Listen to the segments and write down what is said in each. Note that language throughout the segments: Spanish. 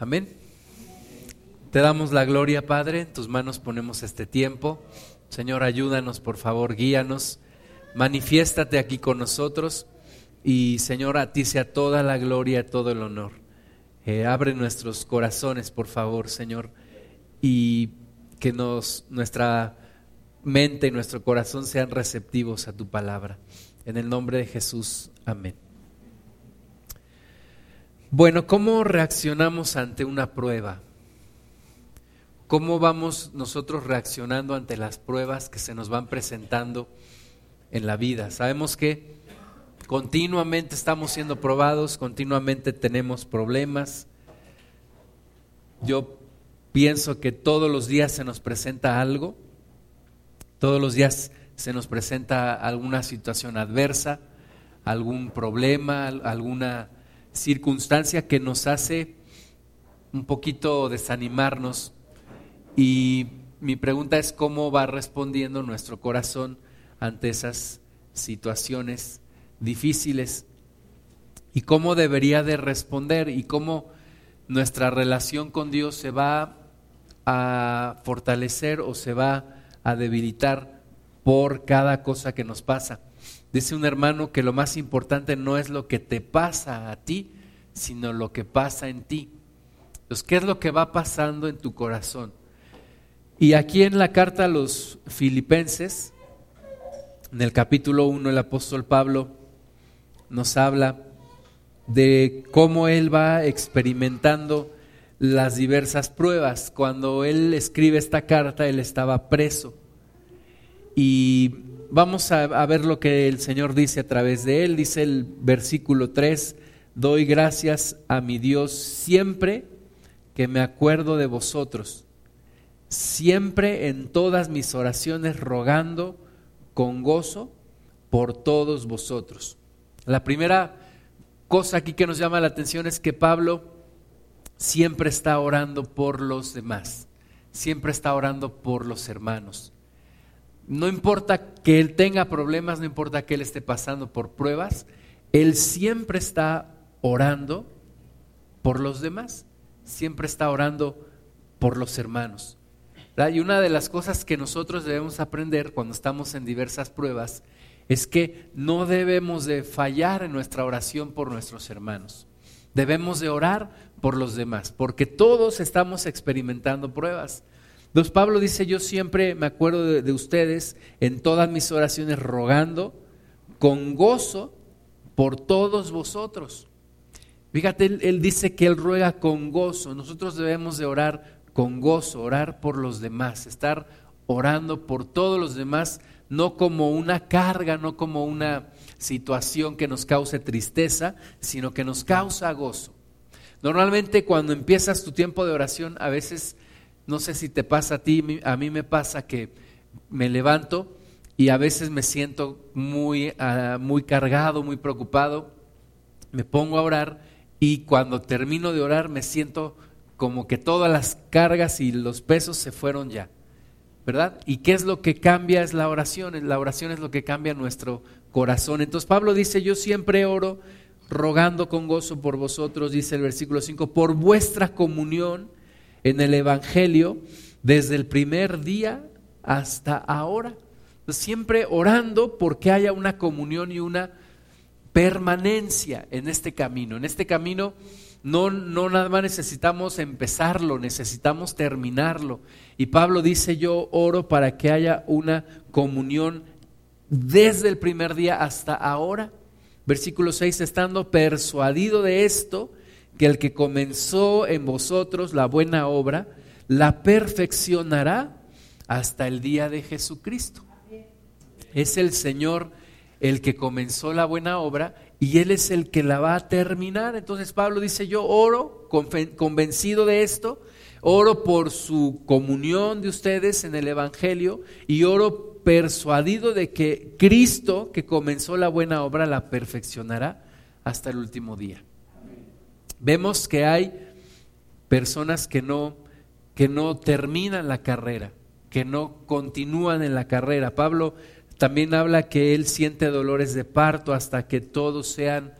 Amén. Te damos la gloria, Padre. En tus manos ponemos este tiempo. Señor, ayúdanos, por favor, guíanos. Manifiéstate aquí con nosotros. Y, Señor, a ti sea toda la gloria, todo el honor. Eh, abre nuestros corazones, por favor, Señor. Y que nos, nuestra mente y nuestro corazón sean receptivos a tu palabra. En el nombre de Jesús. Amén. Bueno, ¿cómo reaccionamos ante una prueba? ¿Cómo vamos nosotros reaccionando ante las pruebas que se nos van presentando en la vida? Sabemos que continuamente estamos siendo probados, continuamente tenemos problemas. Yo pienso que todos los días se nos presenta algo, todos los días se nos presenta alguna situación adversa, algún problema, alguna circunstancia que nos hace un poquito desanimarnos. Y mi pregunta es cómo va respondiendo nuestro corazón ante esas situaciones difíciles y cómo debería de responder y cómo nuestra relación con Dios se va a fortalecer o se va a debilitar por cada cosa que nos pasa. Dice un hermano que lo más importante no es lo que te pasa a ti, sino lo que pasa en ti. Entonces, ¿qué es lo que va pasando en tu corazón? Y aquí en la carta a los filipenses, en el capítulo 1, el apóstol Pablo nos habla de cómo él va experimentando las diversas pruebas. Cuando él escribe esta carta, él estaba preso. Y vamos a, ver lo que el Señor dice a través de él. Dice el versículo 3, doy gracias a mi Dios siempre que me acuerdo de vosotros, siempre en todas mis oraciones rogando con gozo por todos vosotros. La primera cosa aquí que nos llama la atención es que Pablo siempre está orando por los demás, siempre está orando por los hermanos. No importa que él tenga problemas, no importa que él esté pasando por pruebas, él siempre está orando por los demás, siempre está orando por los hermanos. Y una de las cosas que nosotros debemos aprender cuando estamos en diversas pruebas es que no debemos de fallar en nuestra oración por nuestros hermanos. Debemos de orar por los demás, porque todos estamos experimentando pruebas. Entonces Pablo dice, yo siempre me acuerdo de, ustedes en todas mis oraciones rogando con gozo por todos vosotros. Fíjate, él, él, dice que él ruega con gozo. Nosotros debemos de orar con gozo, orar por los demás, estar orando por todos los demás, no como una carga, no como una situación que nos cause tristeza, sino que nos causa gozo. Normalmente cuando empiezas tu tiempo de oración, a veces no sé si te pasa a ti, a mí me pasa que me levanto y a veces me siento muy, ah, muy cargado, muy preocupado, me pongo a orar y cuando termino de orar me siento como que todas las cargas y los pesos se fueron ya, ¿verdad? ¿Y qué es lo que cambia? Es la oración, la oración es lo que cambia nuestro corazón. Entonces Pablo dice, yo siempre oro rogando con gozo por vosotros, dice el versículo 5, por vuestra comunión en el Evangelio desde el primer día hasta ahora. Siempre orando porque haya una comunión y una permanencia en este camino. En este camino no, no nada más necesitamos empezarlo, necesitamos terminarlo. Y Pablo dice, yo oro para que haya una comunión desde el primer día hasta ahora. Versículo 6, estando persuadido de esto, que el que comenzó en vosotros la buena obra, la perfeccionará hasta el día de Jesucristo. Es el Señor el que comenzó la buena obra y Él es el que la va a terminar. Entonces Pablo dice, yo oro convencido de esto, oro por su comunión de ustedes en el Evangelio y oro persuadido de que Cristo que comenzó la buena obra la perfeccionará hasta el último día. Vemos que hay personas que no, que no terminan la carrera, que no continúan en la carrera. Pablo también habla que él siente dolores de parto hasta que todos sean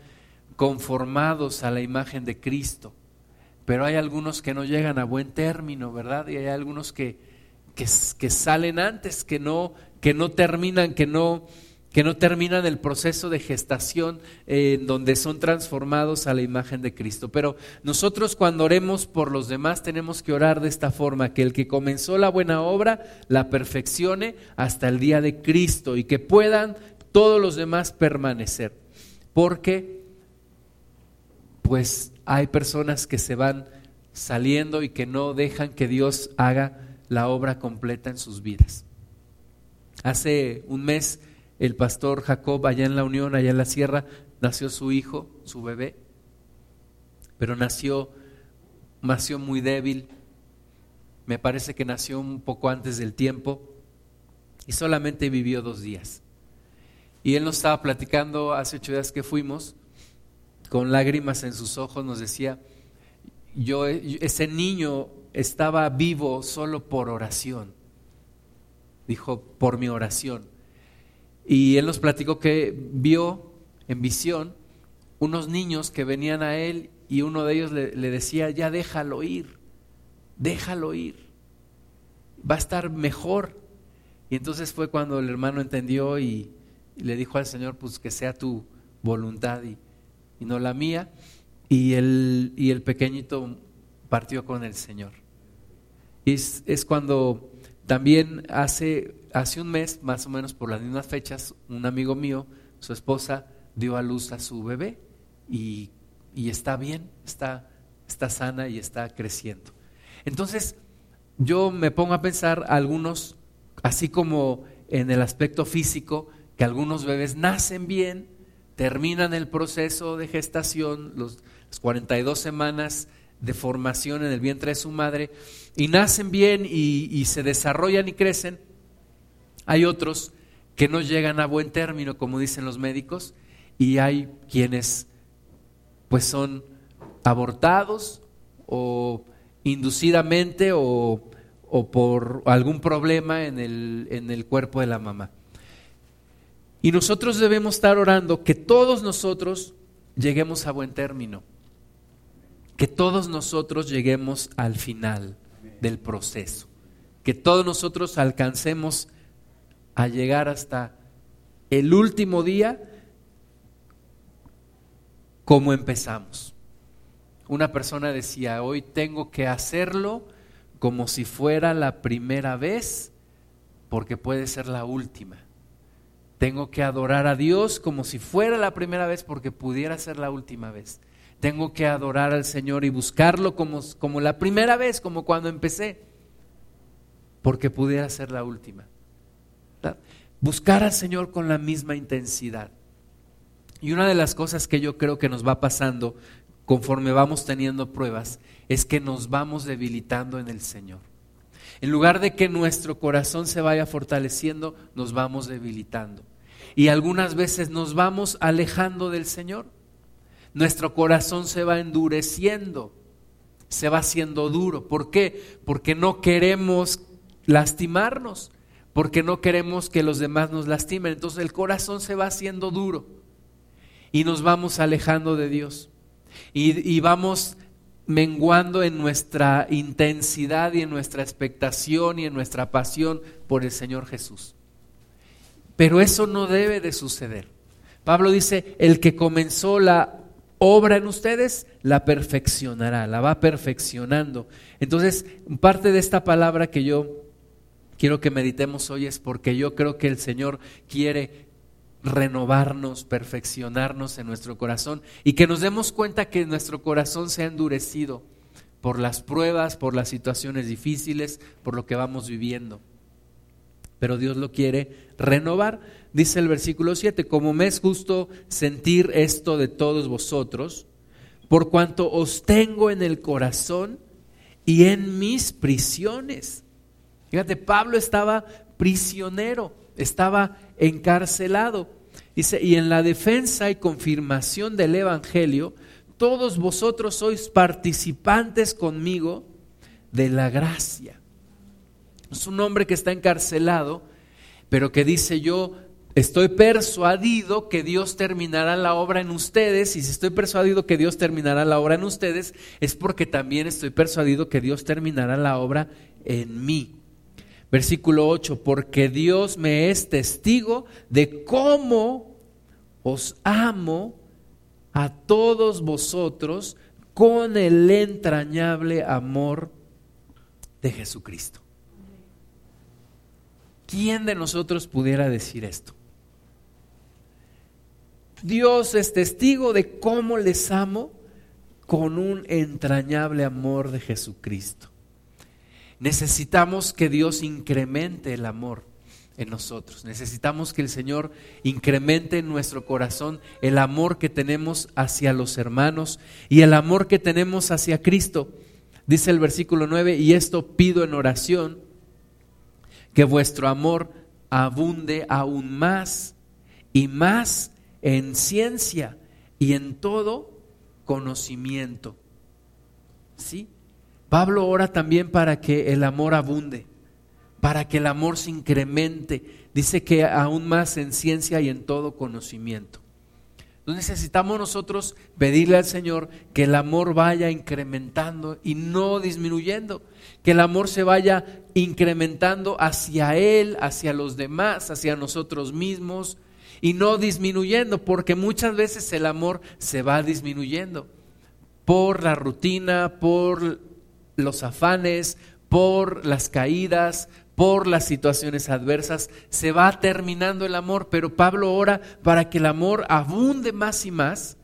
conformados a la imagen de Cristo. pero hay algunos que no llegan a buen término, ¿verdad? Y hay algunos que, que, que salen antes, que no, que no terminan, que no que no terminan el proceso de gestación en donde son transformados a la imagen de Cristo. Pero nosotros cuando oremos por los demás tenemos que orar de esta forma, que el que comenzó la buena obra la perfeccione hasta el día de Cristo y que puedan todos los demás permanecer. Porque pues hay personas que se van saliendo y que no dejan que Dios haga la obra completa en sus vidas. Hace un mes el pastor Jacob allá en la Unión, allá en la sierra, nació su hijo, su bebé, pero nació, nació muy débil, me parece que nació un poco antes del tiempo y solamente vivió dos días. Y él nos estaba platicando hace ocho días que fuimos, con lágrimas en sus ojos, nos decía, yo, ese niño estaba vivo solo por oración. Dijo, por mi oración. Y él nos platicó que vio en visión unos niños que venían a él y uno de ellos le, decía, ya déjalo ir, déjalo ir, va a estar mejor. Y entonces fue cuando el hermano entendió y, le dijo al Señor, pues que sea tu voluntad y, no la mía. Y el, y el pequeñito partió con el Señor. Y es, es cuando también hace, hace un mes, más o menos por las mismas fechas, un amigo mío, su esposa, dio a luz a su bebé y, está bien, está, está sana y está creciendo. Entonces, yo me pongo a pensar algunos, así como en el aspecto físico, que algunos bebés nacen bien, terminan el proceso de gestación, los, las 42 semanas de formación en el vientre de su madre y nacen bien y, se desarrollan y crecen. Hay otros que no llegan a buen término, como dicen los médicos, y hay quienes pues son abortados o inducidamente o, o por algún problema en el, en el cuerpo de la mamá. Y nosotros debemos estar orando que todos nosotros lleguemos a buen término que todos nosotros lleguemos al final del proceso, que todos nosotros alcancemos a llegar hasta el último día como empezamos. Una persona decía, hoy tengo que hacerlo como si fuera la primera vez, porque puede ser la última. Tengo que adorar a Dios como si fuera la primera vez, porque pudiera ser la última vez. Tengo que adorar al Señor y buscarlo como, como la primera vez, como cuando empecé, porque pudiera ser la última. Buscar al Señor con la misma intensidad. Y una de las cosas que yo creo que nos va pasando conforme vamos teniendo pruebas es que nos vamos debilitando en el Señor. En lugar de que nuestro corazón se vaya fortaleciendo, nos vamos debilitando. Y algunas veces nos vamos alejando del Señor nuestro corazón se va endureciendo, se va haciendo duro. ¿Por qué? Porque no queremos lastimarnos, porque no queremos que los demás nos lastimen. Entonces el corazón se va haciendo duro y nos vamos alejando de Dios y, vamos menguando en nuestra intensidad y en nuestra expectación y en nuestra pasión por el Señor Jesús. Pero eso no debe de suceder. Pablo dice, el que comenzó la obra en ustedes, la perfeccionará, la va perfeccionando. Entonces, parte de esta palabra que yo quiero que meditemos hoy es porque yo creo que el Señor quiere renovarnos, perfeccionarnos en nuestro corazón y que nos demos cuenta que nuestro corazón se ha endurecido por las pruebas, por las situaciones difíciles, por lo que vamos viviendo. Pero Dios lo quiere renovar dice el versículo 7, como me es justo sentir esto de todos vosotros, por cuanto os tengo en el corazón y en mis prisiones. Fíjate, Pablo estaba prisionero, estaba encarcelado. Dice, y en la defensa y confirmación del Evangelio, todos vosotros sois participantes conmigo de la gracia. Es un hombre que está encarcelado, pero que dice yo estoy persuadido que Dios terminará la obra en ustedes, y si estoy persuadido que Dios terminará la obra en ustedes, es porque también estoy persuadido que Dios terminará la obra en mí. Versículo 8, porque Dios me es testigo de cómo os amo a todos vosotros con el entrañable amor de Jesucristo. ¿Quién de nosotros pudiera decir esto? Dios es testigo de cómo les amo con un entrañable amor de Jesucristo. Necesitamos que Dios incremente el amor en nosotros. Necesitamos que el Señor incremente en nuestro corazón el amor que tenemos hacia los hermanos y el amor que tenemos hacia Cristo. Dice el versículo 9, y esto pido en oración, que vuestro amor abunde aún más y más en ciencia y en todo conocimiento. ¿Sí? Pablo ora también para que el amor abunde, para que el amor se incremente. Dice que aún más en ciencia y en todo conocimiento. necesitamos nosotros pedirle al Señor que el amor vaya incrementando y no disminuyendo, que el amor se vaya incrementando hacia Él, hacia los demás, hacia nosotros mismos, y no disminuyendo, porque muchas veces el amor se va disminuyendo por la rutina, por los afanes, por las caídas, por las situaciones adversas, se va terminando el amor, pero Pablo ora para que el amor abunde más y más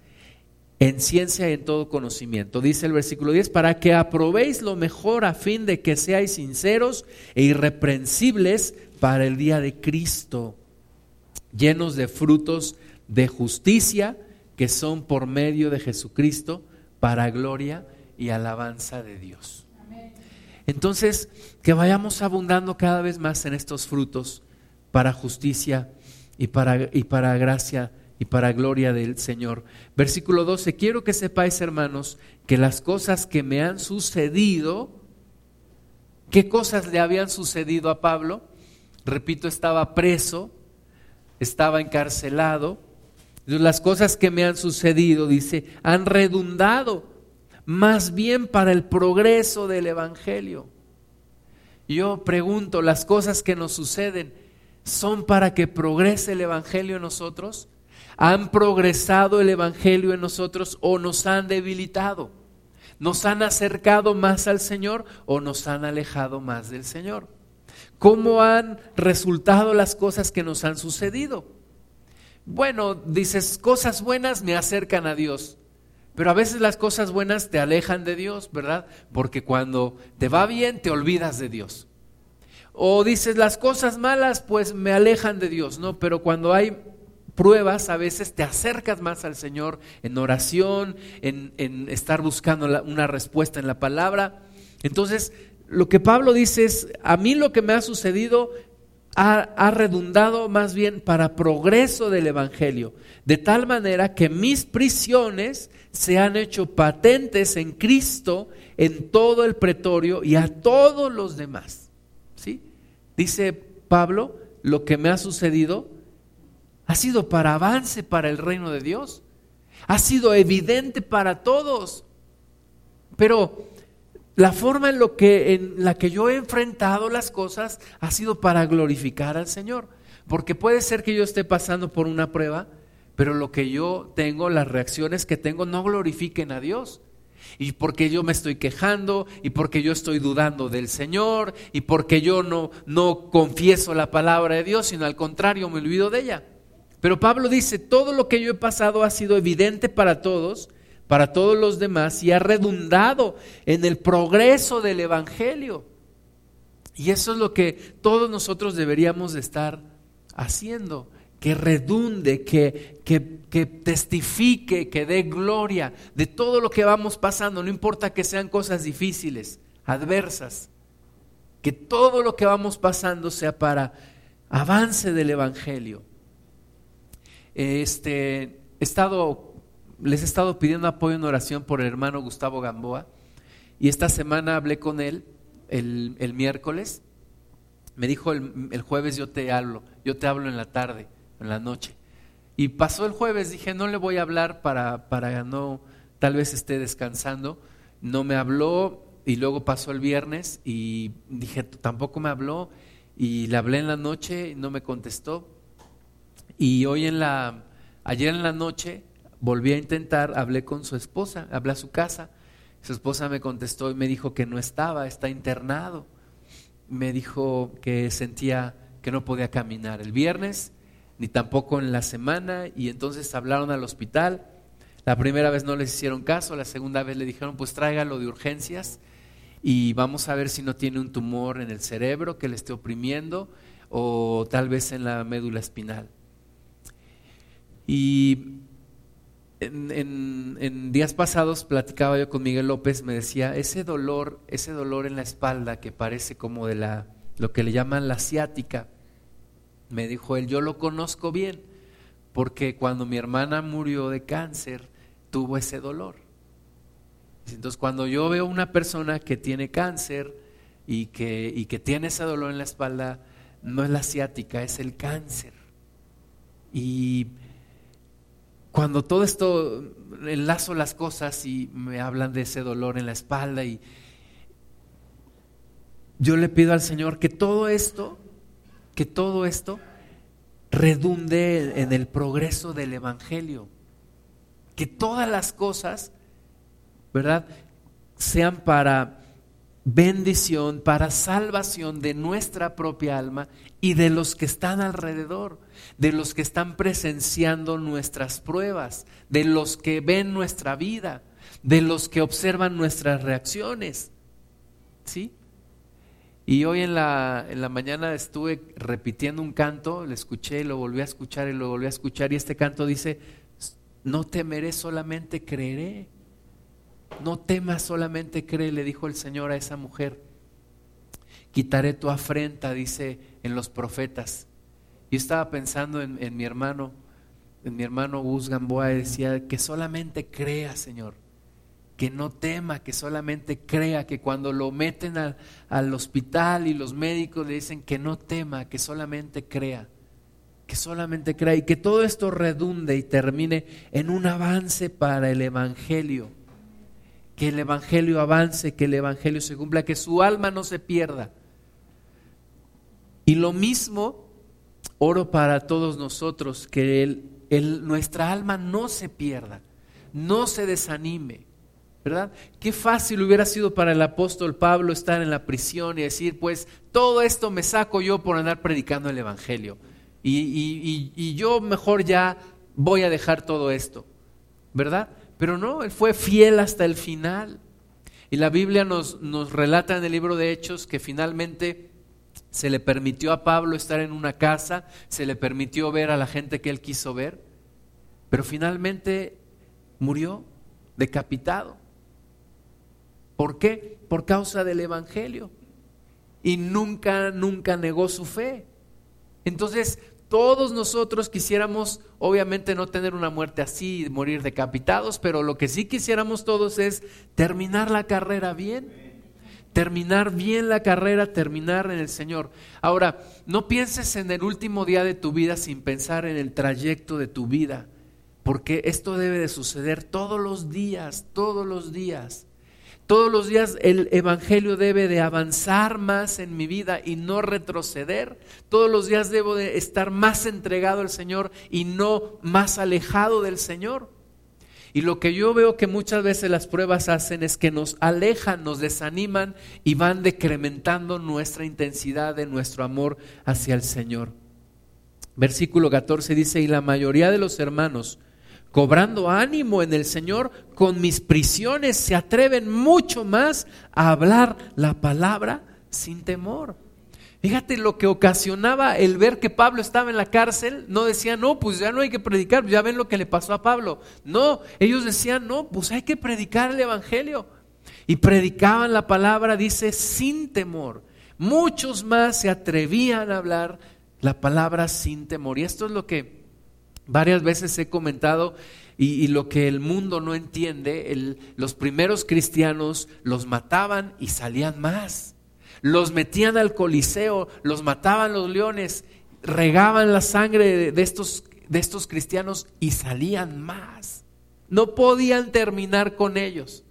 en ciencia y en todo conocimiento. Dice el versículo 10, para que aprobéis lo mejor a fin de que seáis sinceros e irreprensibles para el día de Cristo llenos de frutos de justicia que son por medio de Jesucristo para gloria y alabanza de Dios. Entonces, que vayamos abundando cada vez más en estos frutos para justicia y para, y para gracia y para gloria del Señor. Versículo 12, quiero que sepáis, hermanos, que las cosas que me han sucedido, ¿qué cosas le habían sucedido a Pablo? Repito, estaba preso, estaba encarcelado. Las cosas que me han sucedido, dice, han redundado más bien para el progreso del Evangelio. Yo pregunto, ¿las cosas que nos suceden son para que progrese el Evangelio en nosotros? ¿Han progresado el Evangelio en nosotros o nos han debilitado? ¿Nos han acercado más al Señor o nos han alejado más del Señor? ¿Cómo han resultado las cosas que nos han sucedido? Bueno, dices, cosas buenas me acercan a Dios, pero a veces las cosas buenas te alejan de Dios, ¿verdad? Porque cuando te va bien te olvidas de Dios. O dices, las cosas malas pues me alejan de Dios, ¿no? Pero cuando hay pruebas, a veces te acercas más al Señor en oración, en, estar buscando una respuesta en la palabra. Entonces, lo que Pablo dice es, a mí lo que me ha sucedido ha, redundado más bien para progreso del Evangelio, de tal manera que mis prisiones se han hecho patentes en Cristo, en todo el pretorio y a todos los demás. ¿Sí? Dice Pablo, lo que me ha sucedido ha sido para avance para el reino de Dios, ha sido evidente para todos, pero la forma en, lo que, en la que yo he enfrentado las cosas ha sido para glorificar al Señor. Porque puede ser que yo esté pasando por una prueba, pero lo que yo tengo, las reacciones que tengo, no glorifiquen a Dios. Y porque yo me estoy quejando, y porque yo estoy dudando del Señor, y porque yo no, no confieso la palabra de Dios, sino al contrario, me olvido de ella. Pero Pablo dice, todo lo que yo he pasado ha sido evidente para todos, para todos los demás y ha redundado en el progreso del Evangelio. Y eso es lo que todos nosotros deberíamos de estar haciendo, que redunde, que, que, que, testifique, que dé gloria de todo lo que vamos pasando, no importa que sean cosas difíciles, adversas, que todo lo que vamos pasando sea para avance del Evangelio. Este, estado les he estado pidiendo apoyo en oración por el hermano Gustavo Gamboa y esta semana hablé con él el, miércoles. Me dijo el, jueves yo te hablo, yo te hablo en la tarde en la noche. Y pasó el jueves, dije, no le voy a hablar para, para no, tal vez esté descansando. No me habló y luego pasó el viernes y dije, tampoco me habló y le hablé en la noche y no me contestó. Y hoy en la, ayer en la noche volví a intentar, hablé con su esposa, hablé a su casa. Su esposa me contestó y me dijo que no estaba, está internado. Me dijo que sentía que no podía caminar el viernes, ni tampoco en la semana, y entonces hablaron al hospital. La primera vez no les hicieron caso, la segunda vez le dijeron, pues tráigalo de urgencias y vamos a ver si no tiene un tumor en el cerebro que le esté oprimiendo o tal vez en la médula espinal. Y en, días pasados platicaba yo con Miguel López, me decía, ese dolor, ese dolor en la espalda que parece como de la, lo que le llaman la ciática, me dijo él, yo lo conozco bien, porque cuando mi hermana murió de cáncer, tuvo ese dolor. Entonces, cuando yo veo una persona que tiene cáncer y que, y que tiene ese dolor en la espalda, no es la ciática, es el cáncer. Y cuando todo esto enlazo las cosas y me hablan de ese dolor en la espalda y yo le pido al Señor que todo esto, que todo esto redunde en el progreso del evangelio, que todas las cosas, ¿verdad? sean para bendición, para salvación de nuestra propia alma y de los que están alrededor, de los que están presenciando nuestras pruebas, de los que ven nuestra vida, de los que observan nuestras reacciones. ¿Sí? Y hoy en la, en la mañana estuve repitiendo un canto, lo escuché, lo volví a escuchar y lo volví a escuchar, y este canto dice, no temeré, solamente creeré. No temas, solamente cree, le dijo el Señor a esa mujer. Quitaré tu afrenta, dice en los profetas. Yo estaba pensando en, mi hermano, en mi hermano Gus Gamboa, decía que solamente crea, Señor. Que no tema, que solamente crea, que cuando lo meten al hospital y los médicos le dicen que no tema, que solamente crea que solamente crea y que todo esto redunde y termine en un avance para el Evangelio que el Evangelio avance, que el Evangelio se cumpla, que su alma no se pierda. Y lo mismo oro para todos nosotros, que el, nuestra alma no se pierda, no se desanime. ¿Verdad? Qué fácil hubiera sido para el apóstol Pablo estar en la prisión y decir, pues todo esto me saco yo por andar predicando el Evangelio. Y, y yo mejor ya voy a dejar todo esto. ¿Verdad? Pero no, él fue fiel hasta el final. Y la Biblia nos, nos relata en el libro de Hechos que finalmente se le permitió a Pablo estar en una casa, se le permitió ver a la gente que él quiso ver, pero finalmente murió decapitado. ¿Por qué? Por causa del Evangelio. Y nunca, nunca negó su fe. Entonces, todos nosotros quisiéramos, obviamente, no tener una muerte así, morir decapitados, pero lo que sí quisiéramos todos es terminar la carrera bien. Terminar bien la carrera, terminar en el Señor. Ahora, no pienses en el último día de tu vida sin pensar en el trayecto de tu vida, porque esto debe de suceder todos los días, todos los días. Todos los días el Evangelio debe de avanzar más en mi vida y no retroceder. Todos los días debo de estar más entregado al Señor y no más alejado del Señor. Y lo que yo veo que muchas veces las pruebas hacen es que nos alejan, nos desaniman y van decrementando nuestra intensidad de nuestro amor hacia el Señor. Versículo 14 dice, y la mayoría de los hermanos, cobrando ánimo en el Señor, con mis prisiones se atreven mucho más a hablar la palabra sin temor. Fíjate lo que ocasionaba el ver que Pablo estaba en la cárcel. No decían, no, pues ya no hay que predicar, ya ven lo que le pasó a Pablo. No, ellos decían, no, pues hay que predicar el Evangelio. Y predicaban la palabra, dice, sin temor. Muchos más se atrevían a hablar la palabra sin temor. Y esto es lo que Varias veces he comentado y, lo que el mundo no entiende, los primeros cristianos los mataban y salían más. Los metían al coliseo, los mataban los leones, regaban la sangre de, estos, de estos cristianos y salían más. No podían terminar con ellos.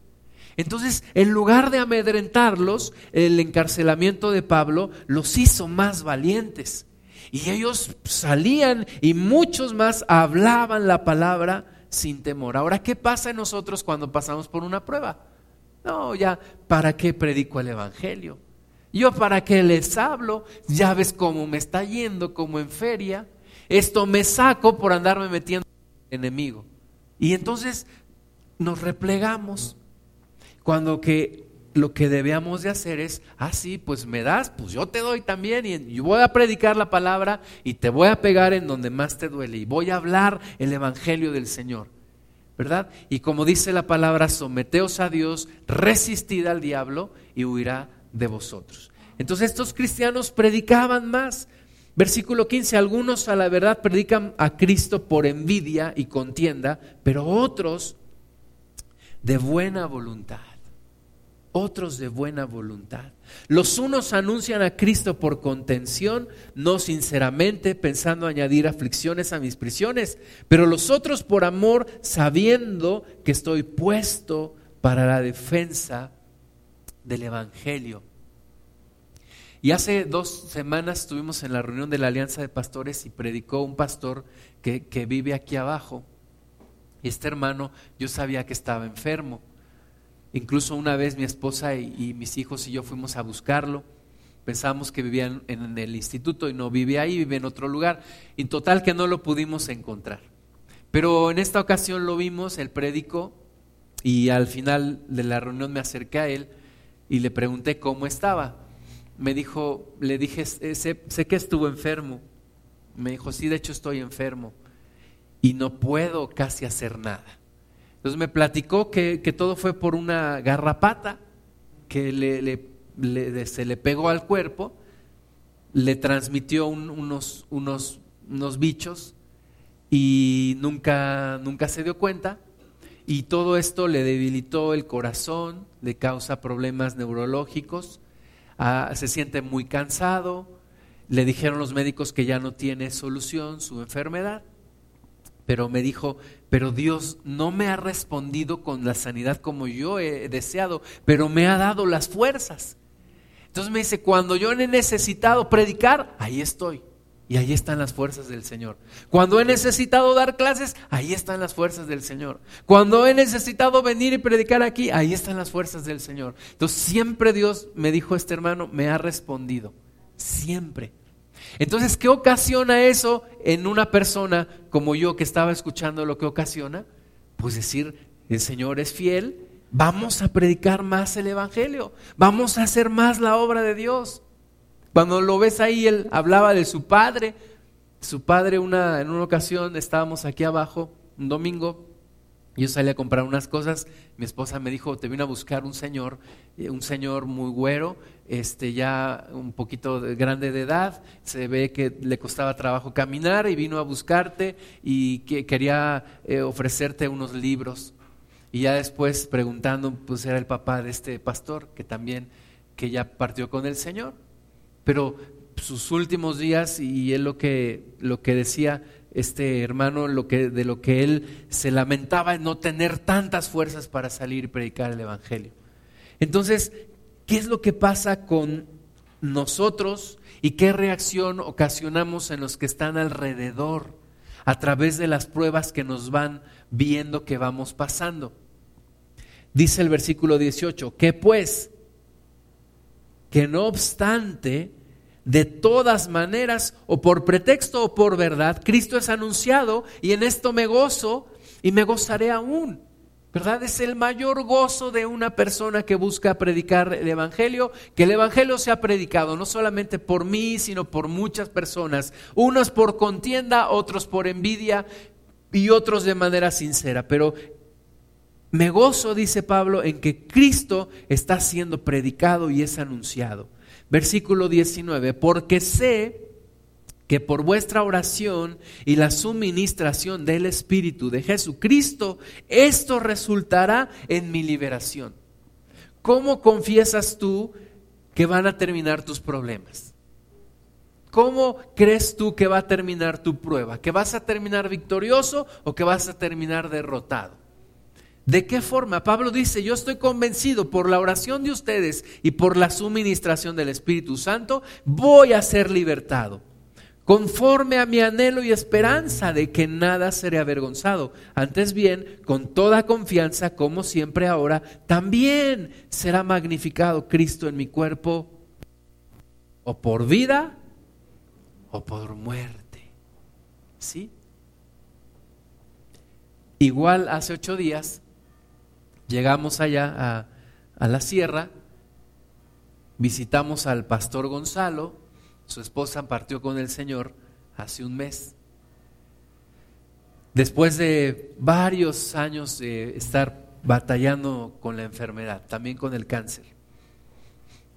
Entonces, en lugar de amedrentarlos, el encarcelamiento de Pablo los hizo más valientes. Y ellos salían y muchos más hablaban la palabra sin temor. Ahora, ¿qué pasa en nosotros cuando pasamos por una prueba? No, ya, ¿para qué predico el Evangelio? Yo para qué les hablo, ya ves cómo me está yendo, como en feria. Esto me saco por andarme metiendo en el enemigo. Y entonces nos replegamos. Cuando que lo que debíamos de hacer es, ah, sí, pues me das, pues yo te doy también y yo voy a predicar la palabra y te voy a pegar en donde más te duele y voy a hablar el Evangelio del Señor. ¿Verdad? Y como dice la palabra, someteos a Dios, resistid al diablo y huirá de vosotros. Entonces estos cristianos predicaban más. Versículo 15, algunos a la verdad predican a Cristo por envidia y contienda, pero otros de buena voluntad. Otros de buena voluntad. Los unos anuncian a Cristo por contención, no sinceramente, pensando añadir aflicciones a mis prisiones, pero los otros por amor, sabiendo que estoy puesto para la defensa del Evangelio. Y hace dos semanas estuvimos en la reunión de la Alianza de Pastores y predicó un pastor que, vive aquí abajo. Y este hermano, yo sabía que estaba enfermo. Incluso una vez mi esposa y, mis hijos y yo fuimos a buscarlo. Pensábamos que vivía en, el instituto y no vive ahí, vive en otro lugar. En total que no lo pudimos encontrar. Pero en esta ocasión lo vimos, él predicó y al final de la reunión me acerqué a él y le pregunté cómo estaba me dijo, le dije, sé, que estuvo enfermo. Me dijo, sí, de hecho estoy enfermo y no puedo casi hacer nada. Entonces me platicó que, todo fue por una garrapata que le, se le pegó al cuerpo, le transmitió unos, unos, unos bichos y nunca, nunca se dio cuenta. Y todo esto le debilitó el corazón, le causa problemas neurológicos Ah, se siente muy cansado, le dijeron los médicos que ya no tiene solución su enfermedad, pero me dijo, pero Dios no me ha respondido con la sanidad como yo he deseado, pero me ha dado las fuerzas. Entonces me dice, cuando yo he necesitado predicar, ahí estoy. Y ahí están las fuerzas del Señor. Cuando he necesitado dar clases, ahí están las fuerzas del Señor. Cuando he necesitado venir y predicar aquí, ahí están las fuerzas del Señor. Entonces siempre Dios, me dijo este hermano, me ha respondido. Siempre. Entonces, ¿qué ocasiona eso en una persona como yo que estaba escuchando lo que ocasiona? Pues decir, el Señor es fiel, vamos a predicar más el Evangelio, vamos a hacer más la obra de Dios. Cuando lo ves ahí, él hablaba de su padre. Su padre, una, en una ocasión, estábamos aquí abajo, un domingo, yo salí a comprar unas cosas, mi esposa me dijo, te vino a buscar un señor, eh, un señor muy güero, este ya un poquito grande de edad, se ve que le costaba trabajo caminar y vino a buscarte y que quería eh, ofrecerte unos libros. Y ya después preguntando, pues era el papá de este pastor que también, que ya partió con el Señor pero sus últimos días y él lo que, lo que decía este hermano, de lo que él se lamentaba en no tener tantas fuerzas para salir y predicar el Evangelio. Entonces, ¿qué es lo que pasa con nosotros y qué reacción ocasionamos en los que están alrededor a través de las pruebas que nos van viendo que vamos pasando? Dice el versículo 18, que pues, que no obstante, de todas maneras, o por pretexto o por verdad, Cristo es anunciado y en esto me gozo y me gozaré aún. ¿Verdad? Es el mayor gozo de una persona que busca predicar el Evangelio, que el Evangelio sea predicado no solamente por mí, sino por muchas personas, unos por contienda, otros por envidia y otros de manera sincera. Pero me gozo, dice Pablo, en que Cristo está siendo predicado y es anunciado. Versículo 19, porque sé que por vuestra oración y la suministración del Espíritu de Jesucristo, esto resultará en mi liberación. ¿Cómo confiesas tú que van a terminar tus problemas? ¿cómo crees tú que va a terminar tu prueba? ¿Que vas a terminar victorioso o que vas a terminar derrotado? ¿De qué forma? Pablo dice, yo estoy convencido por la oración de ustedes y por la suministración del Espíritu Santo, voy a ser libertado, conforme a mi anhelo y esperanza de que nada seré avergonzado. Antes bien, con toda confianza, como siempre ahora, también será magnificado Cristo en mi cuerpo, o por vida o por muerte. ¿Sí? Igual hace ocho días Llegamos allá a, la sierra, visitamos al pastor Gonzalo, su esposa partió con el Señor hace un mes. Después de varios años de estar batallando con la enfermedad, también con el cáncer.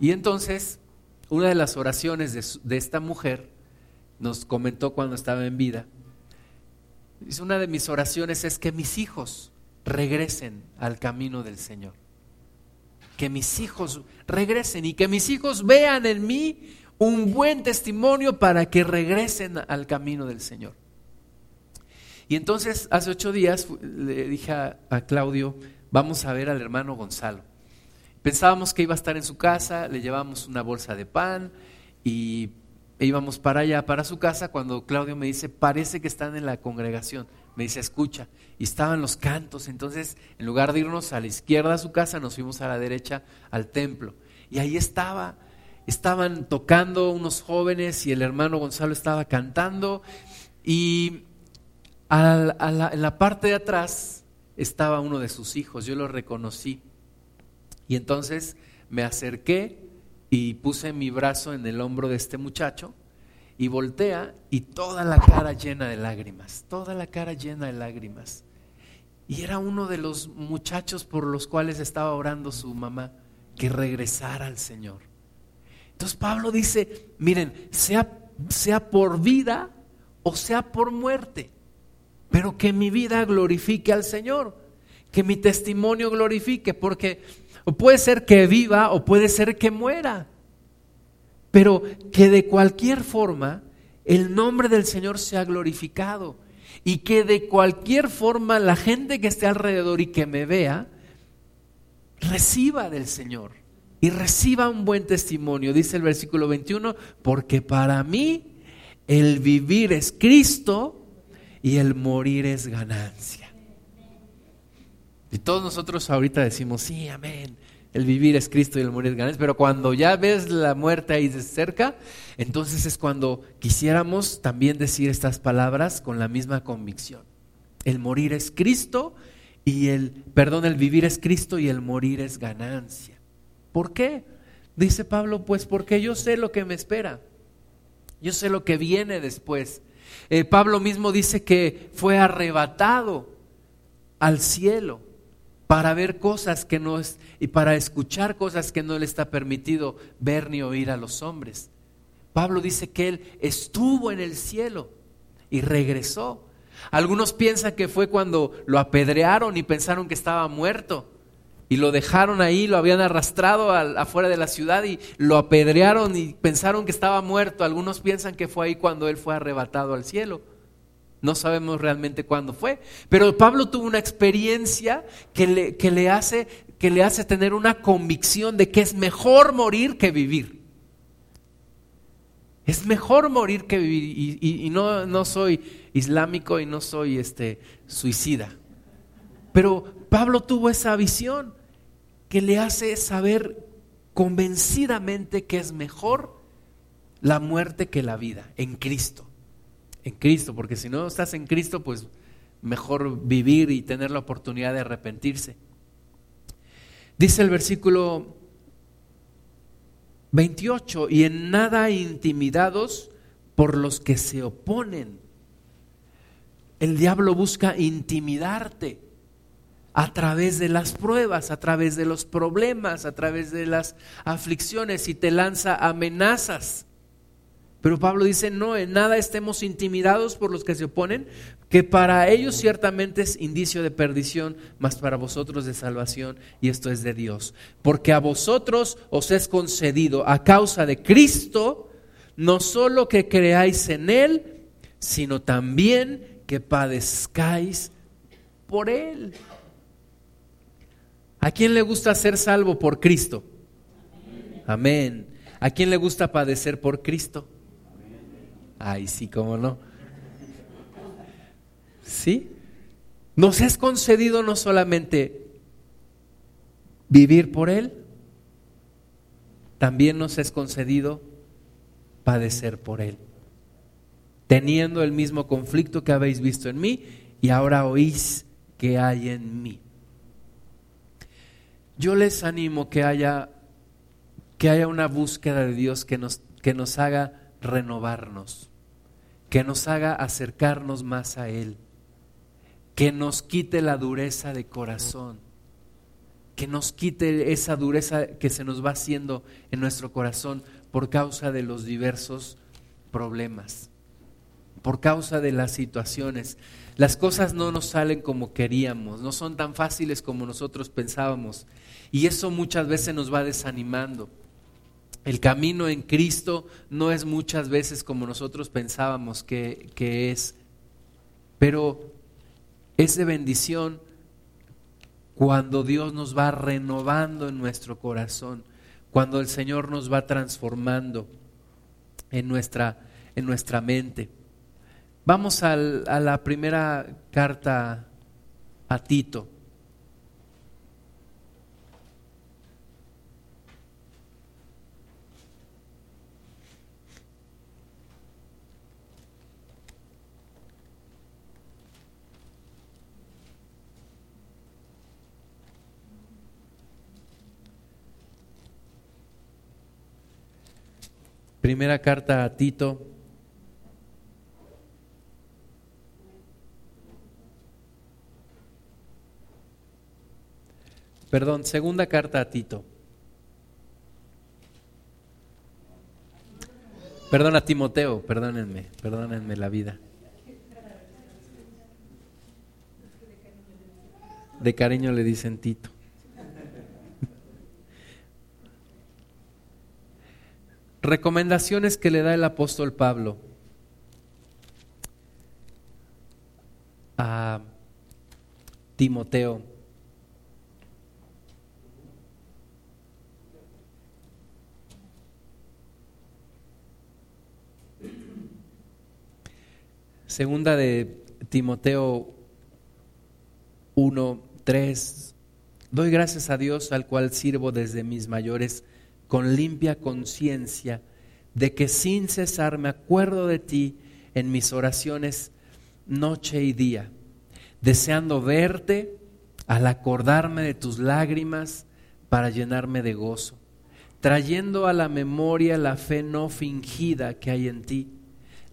Y entonces, una de las oraciones de, de esta mujer nos comentó cuando estaba en vida, dice, una de mis oraciones es que mis hijos regresen al camino del Señor. Que mis hijos regresen y que mis hijos vean en mí un buen testimonio para que regresen al camino del Señor. Y entonces hace ocho días le dije a, Claudio, vamos a ver al hermano Gonzalo. Pensábamos que iba a estar en su casa, le llevamos una bolsa de pan y íbamos para allá, para su casa, cuando Claudio me dice, parece que están en la congregación me dice, escucha, y estaban los cantos, entonces en lugar de irnos a la izquierda a su casa, nos fuimos a la derecha al templo. Y ahí estaba, estaban tocando unos jóvenes y el hermano Gonzalo estaba cantando y en la parte de atrás estaba uno de sus hijos, yo lo reconocí. Y entonces me acerqué y puse mi brazo en el hombro de este muchacho y voltea y toda la cara llena de lágrimas, toda la cara llena de lágrimas. Y era uno de los muchachos por los cuales estaba orando su mamá, que regresara al Señor. Entonces Pablo dice, miren, sea, sea por vida o sea por muerte, pero que mi vida glorifique al Señor, que mi testimonio glorifique, porque puede ser que viva o puede ser que muera pero que de cualquier forma el nombre del Señor sea glorificado y que de cualquier forma la gente que esté alrededor y que me vea reciba del Señor y reciba un buen testimonio. Dice el versículo 21, porque para mí el vivir es Cristo y el morir es ganancia. Y todos nosotros ahorita decimos, sí, amén el vivir es Cristo y el morir es ganancia, pero cuando ya ves la muerte ahí de cerca, entonces es cuando quisiéramos también decir estas palabras con la misma convicción. El morir es Cristo y el, perdón, el vivir es Cristo y el morir es ganancia. ¿Por qué? Dice Pablo, pues porque yo sé lo que me espera. Yo sé lo que viene después. Eh, Pablo mismo dice que fue arrebatado al cielo para ver cosas que no es, y para escuchar cosas que no le está permitido ver ni oír a los hombres. Pablo dice que él estuvo en el cielo y regresó. Algunos piensan que fue cuando lo apedrearon y pensaron que estaba muerto y lo dejaron ahí, lo habían arrastrado afuera de la ciudad y lo apedrearon y pensaron que estaba muerto. Algunos piensan que fue ahí cuando él fue arrebatado al cielo. No sabemos realmente cuándo fue, pero Pablo tuvo una experiencia que le, que le, hace, que le hace tener una convicción de que es mejor morir que vivir. Es mejor morir que vivir. Y, no, no, soy islámico y no soy este, suicida. Pero Pablo tuvo esa visión que le hace saber convencidamente que es mejor la muerte que la vida en Cristo en Cristo, porque si no estás en Cristo, pues mejor vivir y tener la oportunidad de arrepentirse. Dice el versículo 28, y en nada intimidados por los que se oponen. El diablo busca intimidarte a través de las pruebas, a través de los problemas, a través de las aflicciones y te lanza amenazas. Pero Pablo dice, no, en nada estemos intimidados por los que se oponen, que para ellos ciertamente es indicio de perdición, mas para vosotros de salvación, y esto es de Dios. Porque a vosotros os es concedido a causa de Cristo no solo que creáis en Él, sino también que padezcáis por Él. ¿A quién le gusta ser salvo por Cristo? Amén. ¿A quién le gusta padecer por Cristo? Ay, sí, cómo no. ¿Sí? Nos es concedido no solamente vivir por Él, también nos es concedido padecer por Él, teniendo el mismo conflicto que habéis visto en mí y ahora oís que hay en mí. Yo les animo que haya, que haya una búsqueda de Dios que nos, que nos haga renovarnos, que nos haga acercarnos más a Él, que nos quite la dureza de corazón, que nos quite esa dureza que se nos va haciendo en nuestro corazón por causa de los diversos problemas, por causa de las situaciones. Las cosas no nos salen como queríamos, no son tan fáciles como nosotros pensábamos y eso muchas veces nos va desanimando. El camino en Cristo no es muchas veces como nosotros pensábamos que, que es, pero es de bendición cuando Dios nos va renovando en nuestro corazón, cuando el Señor nos va transformando en nuestra, en nuestra mente. Vamos a la primera carta a Tito. Primera carta a Tito. Perdón, segunda carta a Tito. Perdón a Timoteo, perdónenme, perdónenme la vida. De cariño le dicen Tito. Recomendaciones que le da el apóstol Pablo a Timoteo. Segunda de Timoteo 1, 3. Doy gracias a Dios al cual sirvo desde mis mayores con limpia conciencia de que sin cesar me acuerdo de ti en mis oraciones noche y día, deseando verte al acordarme de tus lágrimas para llenarme de gozo, trayendo a la memoria la fe no fingida que hay en ti,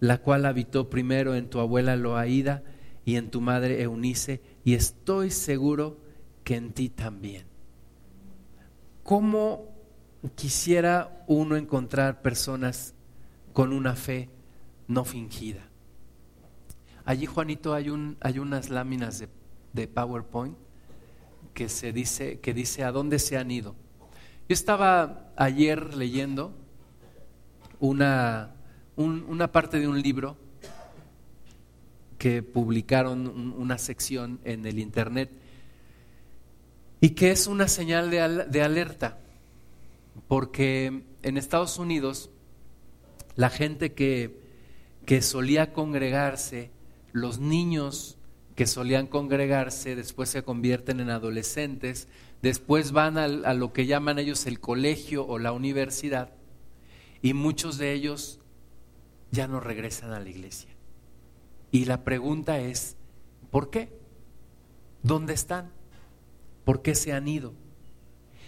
la cual habitó primero en tu abuela Loaída y en tu madre Eunice, y estoy seguro que en ti también. ¿Cómo quisiera uno encontrar personas con una fe no fingida. Allí, Juanito, hay, un, hay unas láminas de, de, PowerPoint que, se dice, que dice a dónde se han ido. Yo estaba ayer leyendo una, una parte de un libro que publicaron una sección en el Internet y que es una señal de, de alerta porque en Estados Unidos la gente que, que solía congregarse, los niños que solían congregarse, después se convierten en adolescentes, después van a, lo que llaman ellos el colegio o la universidad, y muchos de ellos ya no regresan a la iglesia. Y la pregunta es, ¿por qué? ¿Dónde están? ¿Por qué se han ido?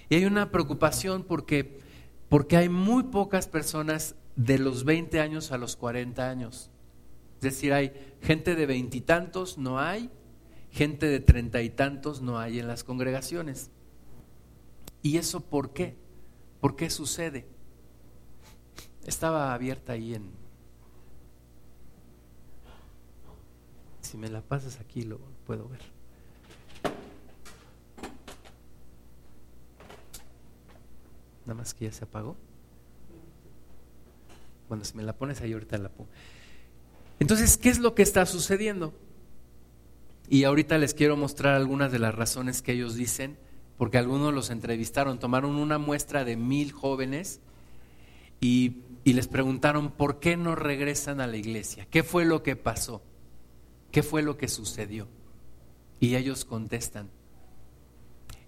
Y hay una preocupación porque, porque hay muy pocas personas de los 20 años a los 40 años. Es decir, hay gente de veintitantos, no hay, gente de treinta y tantos no hay en las congregaciones. ¿Y eso por qué? ¿Por qué sucede? Estaba abierta ahí en... Si me la pasas aquí lo puedo ver. Nada más que ya se apagó. Bueno, si me la pones ahí ahorita la pongo. Entonces, ¿qué es lo que está sucediendo? Y ahorita les quiero mostrar algunas de las razones que ellos dicen, porque algunos los entrevistaron, tomaron una muestra de mil jóvenes y, y les preguntaron por qué no regresan a la iglesia, qué fue lo que pasó, qué fue lo que sucedió. Y ellos contestan.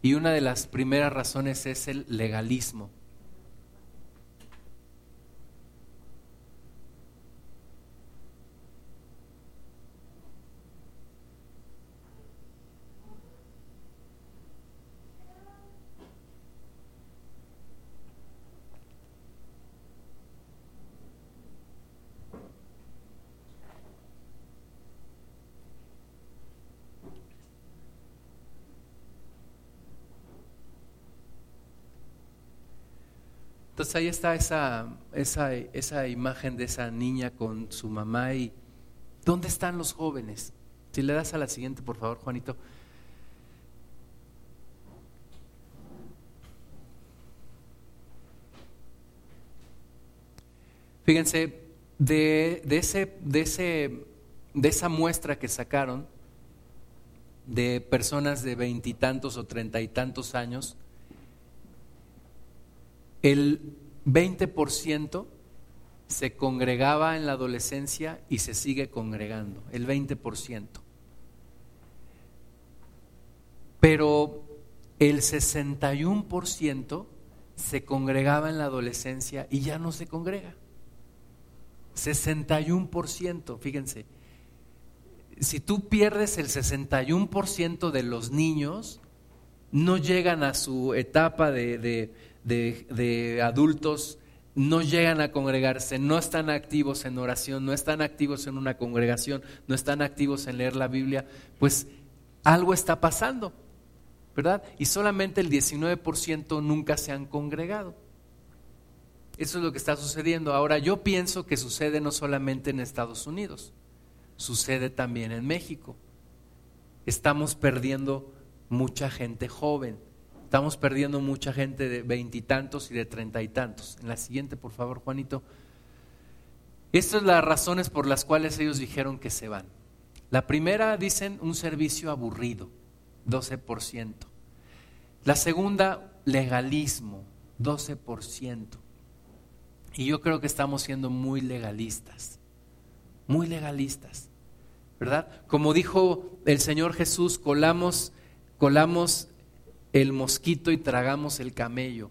Y una de las primeras razones es el legalismo. Entonces ahí está esa, esa, esa imagen de esa niña con su mamá y ¿dónde están los jóvenes? Si le das a la siguiente, por favor, Juanito. Fíjense, de, de, ese, de, ese, de esa muestra que sacaron de personas de veintitantos o treinta y tantos años, el 20% se congregaba en la adolescencia y se sigue congregando, el 20%. Pero el 61% se congregaba en la adolescencia y ya no se congrega. 61%, fíjense. Si tú pierdes el 61% de los niños, no llegan a su etapa de, de de, adultos no llegan a congregarse, no están activos en oración, no están activos en una congregación, no están activos en leer la Biblia, pues algo está pasando, ¿verdad? Y solamente el 19% nunca se han congregado. Eso es lo que está sucediendo. Ahora, yo pienso que sucede no solamente en Estados Unidos, sucede también en México. Estamos perdiendo mucha gente joven Estamos perdiendo mucha gente de veintitantos y, de treinta y tantos. En la siguiente, por favor, Juanito. Estas son las razones por las cuales ellos dijeron que se van. La primera, dicen, un servicio aburrido, 12%. La segunda, legalismo, 12%. Y yo creo que estamos siendo muy legalistas, muy legalistas, ¿verdad? Como dijo el Señor Jesús, colamos, colamos el mosquito y tragamos el camello.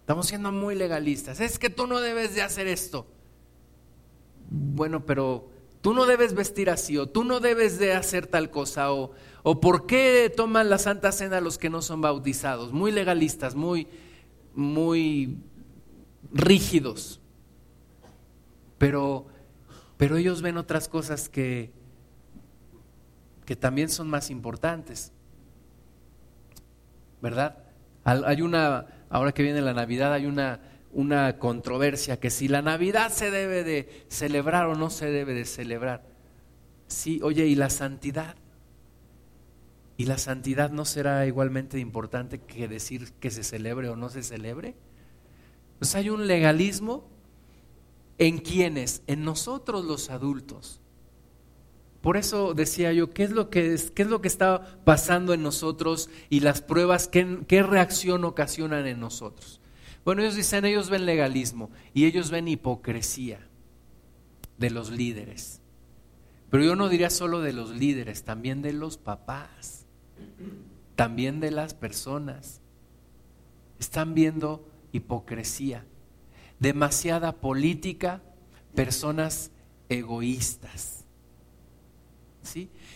Estamos siendo muy legalistas. Es que tú no debes de hacer esto. Bueno, pero tú no debes vestir así o tú no debes de hacer tal cosa o, o por qué toman la Santa Cena los que no son bautizados. Muy legalistas, muy, muy rígidos. Pero, pero ellos ven otras cosas que, que también son más importantes. ¿Verdad? Hay una, ahora que viene la Navidad, hay una, una controversia que si la Navidad se debe de celebrar o no se debe de celebrar. Sí, oye, ¿y la santidad? ¿Y la santidad no será igualmente importante que decir que se celebre o no se celebre? Pues hay un legalismo en quienes, en nosotros los adultos. Por eso decía yo, ¿qué es lo que, es, qué es lo que está pasando en nosotros y las pruebas, qué, qué reacción ocasionan en nosotros? Bueno, ellos dicen, ellos ven legalismo y ellos ven hipocresía de los líderes. Pero yo no diría solo de los líderes, también de los papás, también de las personas. Están viendo hipocresía, demasiada política, personas egoístas.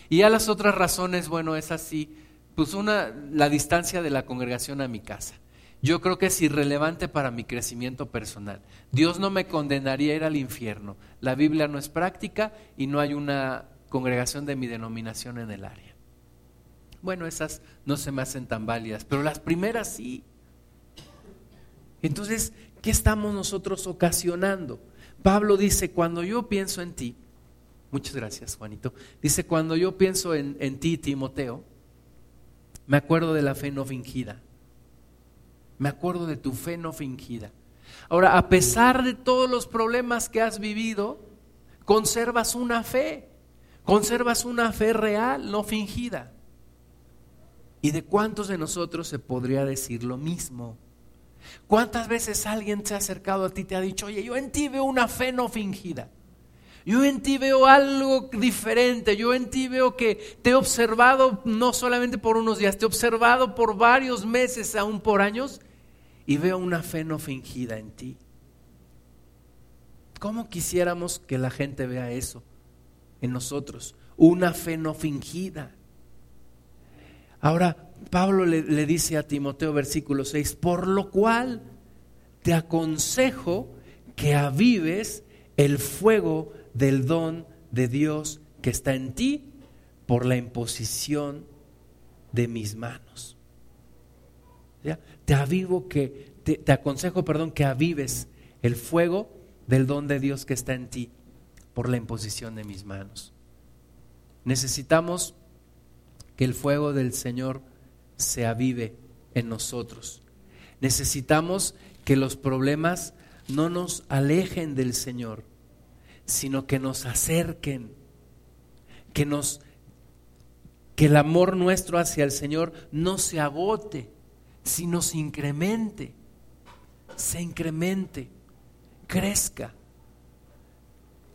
Y a las otras razones, bueno, es así, pues una, la distancia de la congregación a mi casa. Yo creo que es irrelevante para mi crecimiento personal. Dios no me condenaría a ir al infierno. La Biblia no es práctica y no hay una congregación de mi denominación en el área. Bueno, esas no se me hacen tan válidas, pero las primeras sí. Entonces, ¿qué estamos nosotros ocasionando? Pablo dice, cuando yo pienso en ti, Muchas gracias, Juanito. Dice, cuando yo pienso en, ti, Timoteo, me acuerdo de la fe no fingida. Me acuerdo de tu fe no fingida. Ahora, a pesar de todos los problemas que has vivido, conservas una fe, conservas una fe real, no fingida. ¿Y de cuántos de nosotros se podría decir lo mismo? ¿Cuántas veces alguien se ha acercado a ti y te ha dicho, oye, yo en ti veo una fe no fingida? Yo en ti veo algo diferente, yo en ti veo que te he observado no solamente por unos días, te he observado por varios meses, aún por años, y veo una fe no fingida en ti. ¿Cómo quisiéramos que la gente vea eso en nosotros? Una fe no fingida. Ahora, Pablo le, le dice a Timoteo, versículo 6, por lo cual te aconsejo que avives el fuego del don de Dios que está en ti por la imposición de mis manos. Te avivo que, te, aconsejo, perdón, que avives el fuego del don de Dios que está en ti por la imposición de mis manos. Necesitamos que el fuego del Señor se avive en nosotros. Necesitamos que los problemas no nos alejen del Señor, sino que nos acerquen, que nos que el amor nuestro hacia el Señor no se agote, sino se incremente, se incremente, crezca.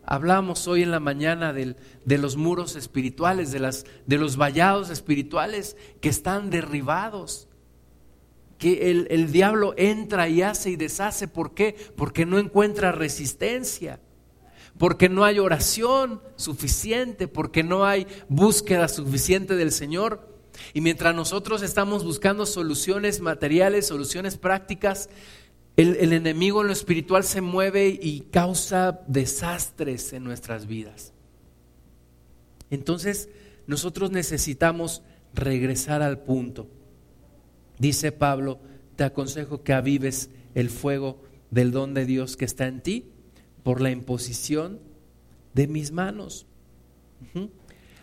Hablamos hoy en la mañana de los muros espirituales, de, las, de los vallados espirituales que están derribados, que el, el diablo entra y hace y deshace. ¿Por qué? Porque no encuentra resistencia porque no hay oración suficiente, porque no hay búsqueda suficiente del Señor. Y mientras nosotros estamos buscando soluciones materiales, soluciones prácticas, el, enemigo en lo espiritual se mueve y causa desastres en nuestras vidas. Entonces, nosotros necesitamos regresar al punto. Dice Pablo, te aconsejo que avives el fuego del don de Dios que está en ti por la imposición de mis manos.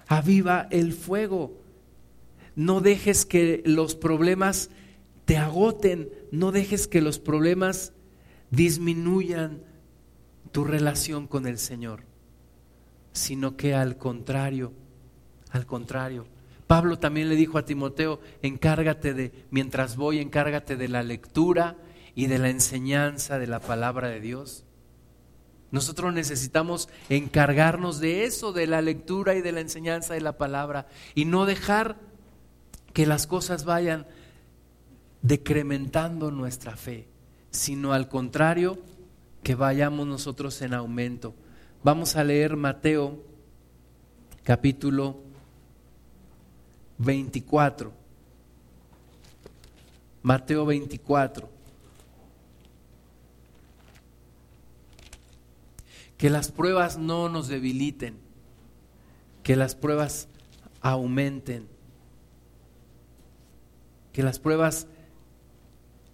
Aviva el fuego. No dejes que los problemas te agoten, no dejes que los problemas disminuyan tu relación con el Señor, sino que al contrario, al contrario. Pablo también le dijo a Timoteo, encárgate de, mientras voy, encárgate de la lectura y de la enseñanza de la palabra de Dios. Nosotros necesitamos encargarnos de eso, de la lectura y de la enseñanza de la palabra, y no dejar que las cosas vayan decrementando nuestra fe, sino al contrario, que vayamos nosotros en aumento. Vamos a leer Mateo capítulo 24. Mateo 24. Que las pruebas no nos debiliten, que las pruebas aumenten, que las pruebas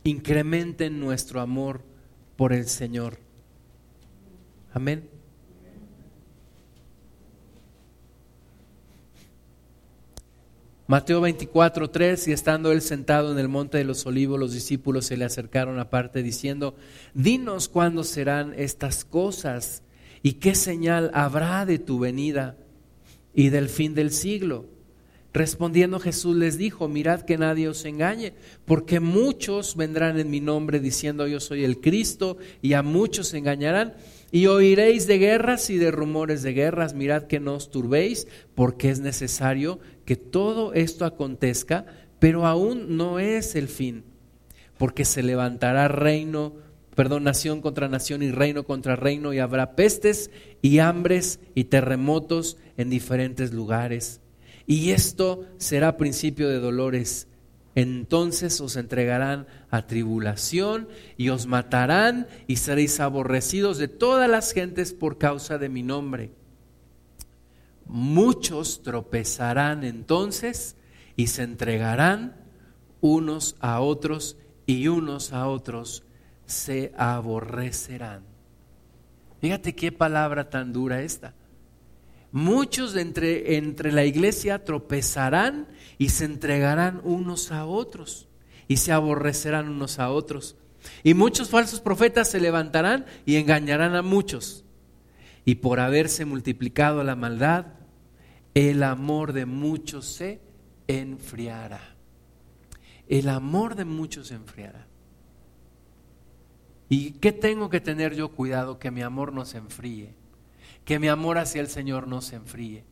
incrementen nuestro amor por el Señor. Amén. Mateo 24, 3, y estando él sentado en el monte de los olivos, los discípulos se le acercaron aparte diciendo, dinos cuándo serán estas cosas ¿Y qué señal habrá de tu venida y del fin del siglo? Respondiendo Jesús les dijo, mirad que nadie os engañe, porque muchos vendrán en mi nombre diciendo yo soy el Cristo, y a muchos engañarán, y oiréis de guerras y de rumores de guerras, mirad que no os turbéis, porque es necesario que todo esto acontezca, pero aún no es el fin, porque se levantará reino perdón, nación contra nación y reino contra reino, y habrá pestes y hambres y terremotos en diferentes lugares. Y esto será principio de dolores. Entonces os entregarán a tribulación y os matarán y seréis aborrecidos de todas las gentes por causa de mi nombre. Muchos tropezarán entonces y se entregarán unos a otros y unos a otros se aborrecerán. Fíjate qué palabra tan dura esta. Muchos de entre, entre la iglesia tropezarán y se entregarán unos a otros y se aborrecerán unos a otros. Y muchos falsos profetas se levantarán y engañarán a muchos. Y por haberse multiplicado la maldad, el amor de muchos se enfriará. El amor de muchos se enfriará. ¿Y qué tengo que tener yo cuidado? Que mi amor no se enfríe. Que mi amor hacia el Señor no se enfríe.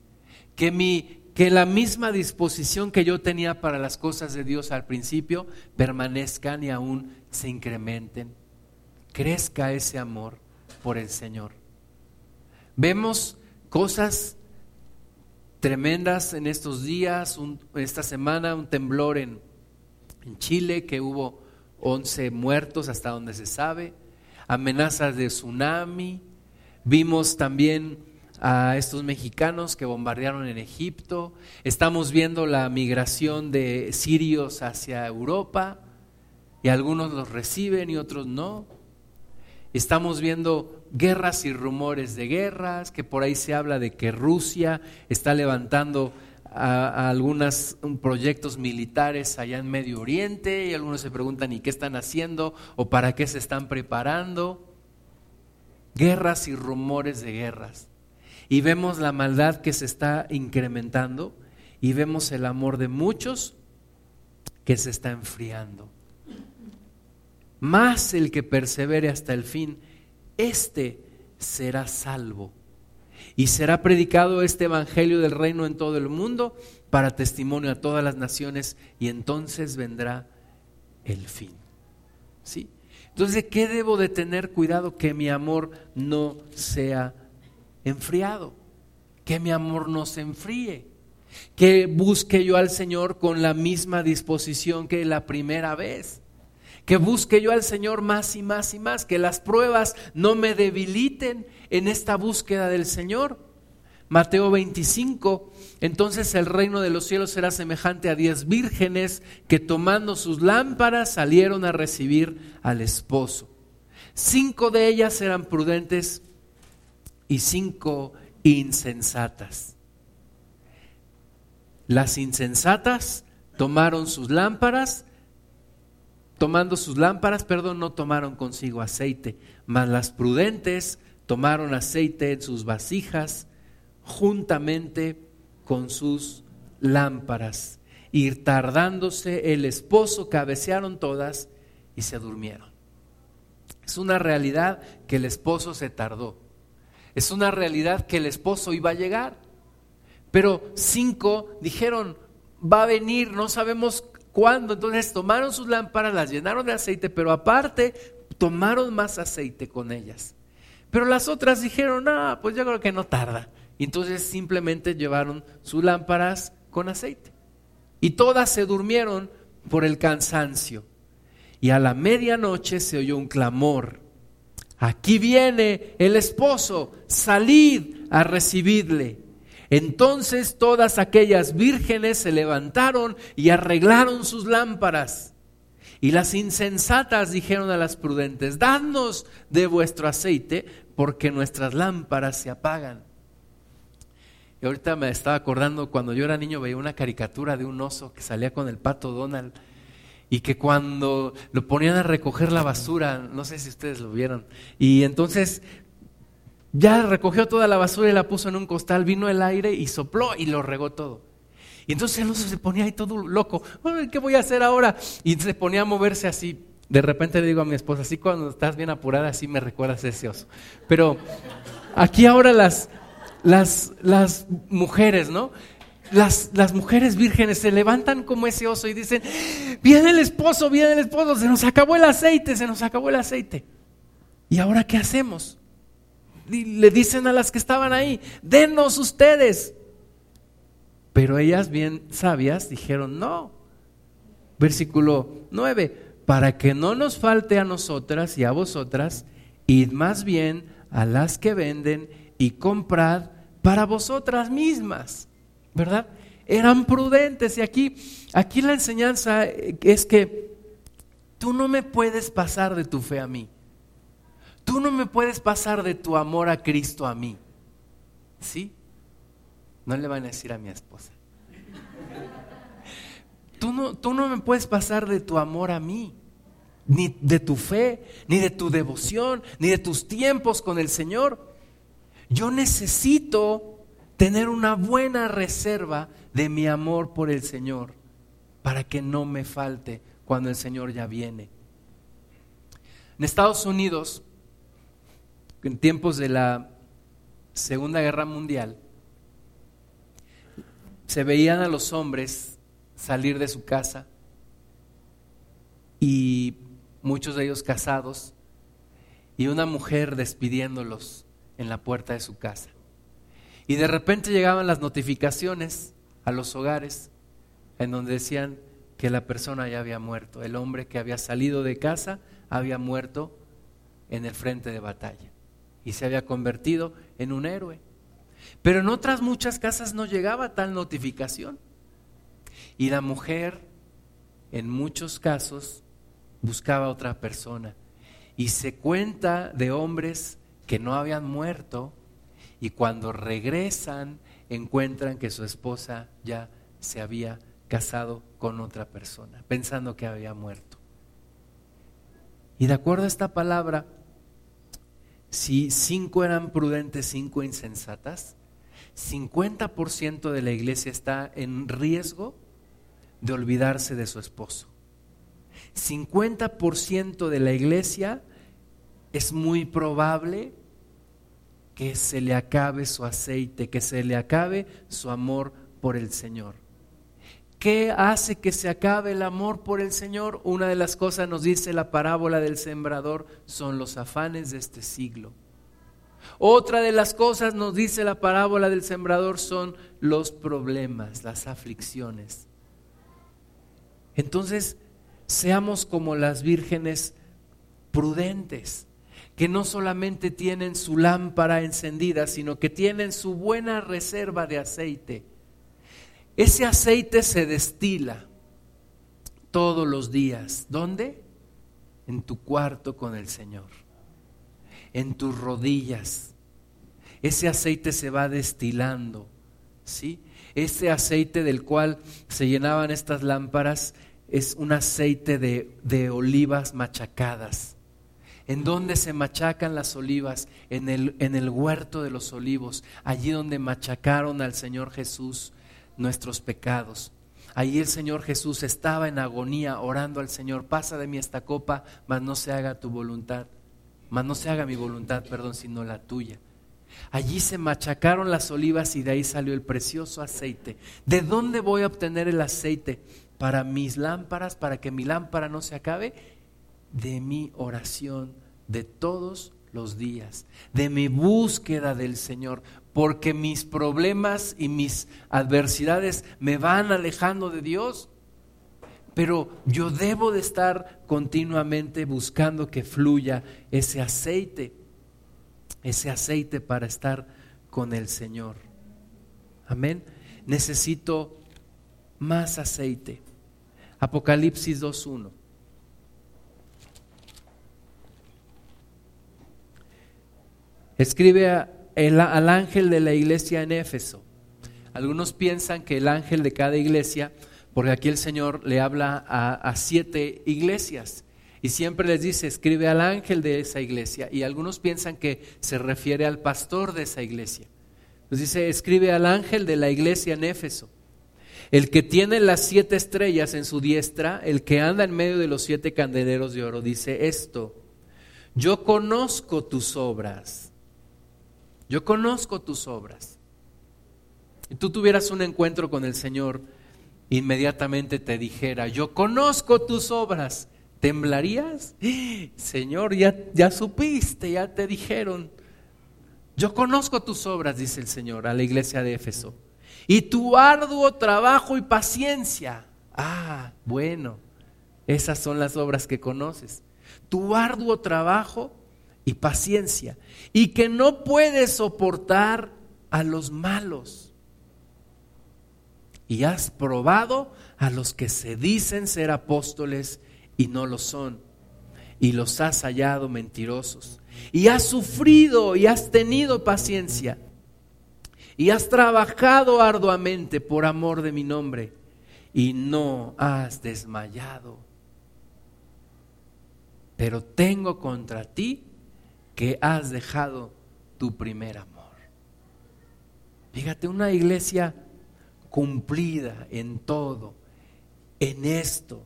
Que, mi, que la misma disposición que yo tenía para las cosas de Dios al principio permanezcan y aún se incrementen. Crezca ese amor por el Señor. Vemos cosas tremendas en estos días, esta semana un temblor en, en Chile que hubo 11 muertos hasta donde se sabe, amenazas de tsunami, vimos también a estos mexicanos que bombardearon en Egipto, estamos viendo la migración de sirios hacia Europa y algunos los reciben y otros no. Estamos viendo guerras y rumores de guerras, que por ahí se habla de que Rusia está levantando a, algunos proyectos militares allá en Medio Oriente y algunos se preguntan ¿y qué están haciendo o para qué se están preparando? Guerras y rumores de guerras. Y vemos la maldad que se está incrementando y vemos el amor de muchos que se está enfriando. Más el que persevere hasta el fin, este será salvo y será predicado este Evangelio del reino en todo el mundo para testimonio a todas las naciones y entonces vendrá el fin. ¿Sí? Entonces, ¿qué debo de tener cuidado? Que mi amor no sea enfriado, que mi amor no se enfríe, que busque yo al Señor con la misma disposición que la primera vez que busque yo al Señor más y más y más, que las pruebas no me debiliten en esta búsqueda del Señor. Mateo 25, entonces el reino de los cielos será semejante a diez vírgenes que tomando sus lámparas salieron a recibir al esposo. Cinco de ellas eran prudentes y cinco insensatas. Las insensatas tomaron sus lámparas tomando sus lámparas, perdón, no tomaron consigo aceite, mas las prudentes tomaron aceite en sus vasijas juntamente con sus lámparas. Y tardándose el esposo, cabecearon todas y se durmieron. Es una realidad que el esposo se tardó. Es una realidad que el esposo iba a llegar. Pero cinco dijeron, va a venir, no sabemos cuando entonces tomaron sus lámparas, las llenaron de aceite, pero aparte tomaron más aceite con ellas. Pero las otras dijeron, ah, pues yo creo que no tarda. Y entonces simplemente llevaron sus lámparas con aceite. Y todas se durmieron por el cansancio. Y a la medianoche se oyó un clamor. Aquí viene el esposo, salid a recibirle. Entonces todas aquellas vírgenes se levantaron y arreglaron sus lámparas. Y las insensatas dijeron a las prudentes, dadnos de vuestro aceite, porque nuestras lámparas se apagan. Y ahorita me estaba acordando cuando yo era niño veía una caricatura de un oso que salía con el pato Donald y que cuando lo ponían a recoger la basura, no sé si ustedes lo vieron, y entonces ya recogió toda la basura y la puso en un costal, vino el aire y sopló y lo regó todo. Y entonces el oso se ponía ahí todo loco. ¿Qué voy a hacer ahora? Y se ponía a moverse así. De repente le digo a mi esposa, así cuando estás bien apurada, así me recuerdas ese oso. Pero aquí ahora las, las, las mujeres, ¿no? Las, las, mujeres vírgenes se levantan como ese oso y dicen, viene el esposo, viene el esposo, se nos acabó el aceite, se nos acabó el aceite. ¿Y ahora qué hacemos? Le dicen a las que estaban ahí, denos ustedes. Pero ellas bien sabias dijeron, no. Versículo 9, para que no nos falte a nosotras y a vosotras, id más bien a las que venden y comprad para vosotras mismas. ¿Verdad? Eran prudentes y aquí, aquí la enseñanza es que tú no me puedes pasar de tu fe a mí. Tú no me puedes pasar de tu amor a Cristo a mí. ¿Sí? No le van a decir a mi esposa. Tú no, tú no me puedes pasar de tu amor a mí. ni de tu fe, ni de tu devoción, ni de tus tiempos con el Señor. Yo necesito tener una buena reserva de mi amor por el Señor para que no me falte cuando el Señor ya viene. En Estados Unidos, en tiempos de la Segunda Guerra Mundial, se veían a los hombres salir de su casa y muchos de ellos casados y una mujer despidiéndolos en la puerta de su casa. Y de repente llegaban las notificaciones a los hogares en donde decían que la persona ya había muerto, el hombre que había salido de casa había muerto en el frente de batalla y se había convertido en un héroe. Pero en otras muchas casas no llegaba tal notificación. Y la mujer, en muchos casos, buscaba a otra persona. Y se cuenta de hombres que no habían muerto y cuando regresan encuentran que su esposa ya se había casado con otra persona, pensando que había muerto. Y de acuerdo a esta palabra, si cinco eran prudentes, cinco insensatas, 50% de la iglesia está en riesgo de olvidarse de su esposo. 50% de la iglesia es muy probable que se le acabe su aceite, que se le acabe su amor por el Señor. ¿Qué hace que se acabe el amor por el Señor? Una de las cosas nos dice la parábola del sembrador, son los afanes de este siglo. Otra de las cosas nos dice la parábola del sembrador son los problemas, las aflicciones. Entonces, seamos como las vírgenes prudentes, que no solamente tienen su lámpara encendida, sino que tienen su buena reserva de aceite ese aceite se destila todos los días. ¿Dónde? En tu cuarto con el Señor. En tus rodillas. Ese aceite se va destilando. ¿Sí? Ese aceite del cual se llenaban estas lámparas es un aceite de, de olivas machacadas. ¿En dónde se machacan las olivas? En el, en el huerto de los olivos, allí donde machacaron al Señor Jesús nuestros pecados. Allí el Señor Jesús estaba en agonía orando al Señor, pasa de mí esta copa, mas no se haga tu voluntad, mas no se haga mi voluntad, perdón, sino la tuya. Allí se machacaron las olivas y de ahí salió el precioso aceite. ¿De dónde voy a obtener el aceite para mis lámparas, para que mi lámpara no se acabe? De mi oración de todos los días, de mi búsqueda del Señor porque mis problemas y mis adversidades me van alejando de Dios. Pero yo debo de estar continuamente buscando que fluya ese aceite, ese aceite para estar con el Señor. Amén. Necesito más aceite. Apocalipsis 2.1. Escribe a al ángel de la iglesia en Éfeso. Algunos piensan que el ángel de cada iglesia, porque aquí el Señor le habla a, siete iglesias y siempre les dice, escribe al ángel de esa iglesia. Y algunos piensan que se refiere al pastor de esa iglesia. Nos dice, escribe al ángel de la iglesia en Éfeso. El que tiene las siete estrellas en su diestra, el que anda en medio de los siete candeleros de oro, dice esto, yo conozco tus obras yo conozco tus obras. Y tú tuvieras un encuentro con el Señor, inmediatamente te dijera, yo conozco tus obras, ¿temblarías? Señor, ya, ya supiste, ya te dijeron. Yo conozco tus obras, dice el Señor a la iglesia de Éfeso. Y tu arduo trabajo y paciencia. Ah, bueno, esas son las obras que conoces. Tu arduo trabajo y paciencia y que no puede soportar a los malos. Y has probado a los que se dicen ser apóstoles y no lo son. Y los has hallado mentirosos. Y has sufrido y has tenido paciencia. Y has trabajado arduamente por amor de mi nombre. Y no has desmayado. pero tengo contra ti que has dejado tu primer amor. Fíjate, una iglesia cumplida en todo, en esto,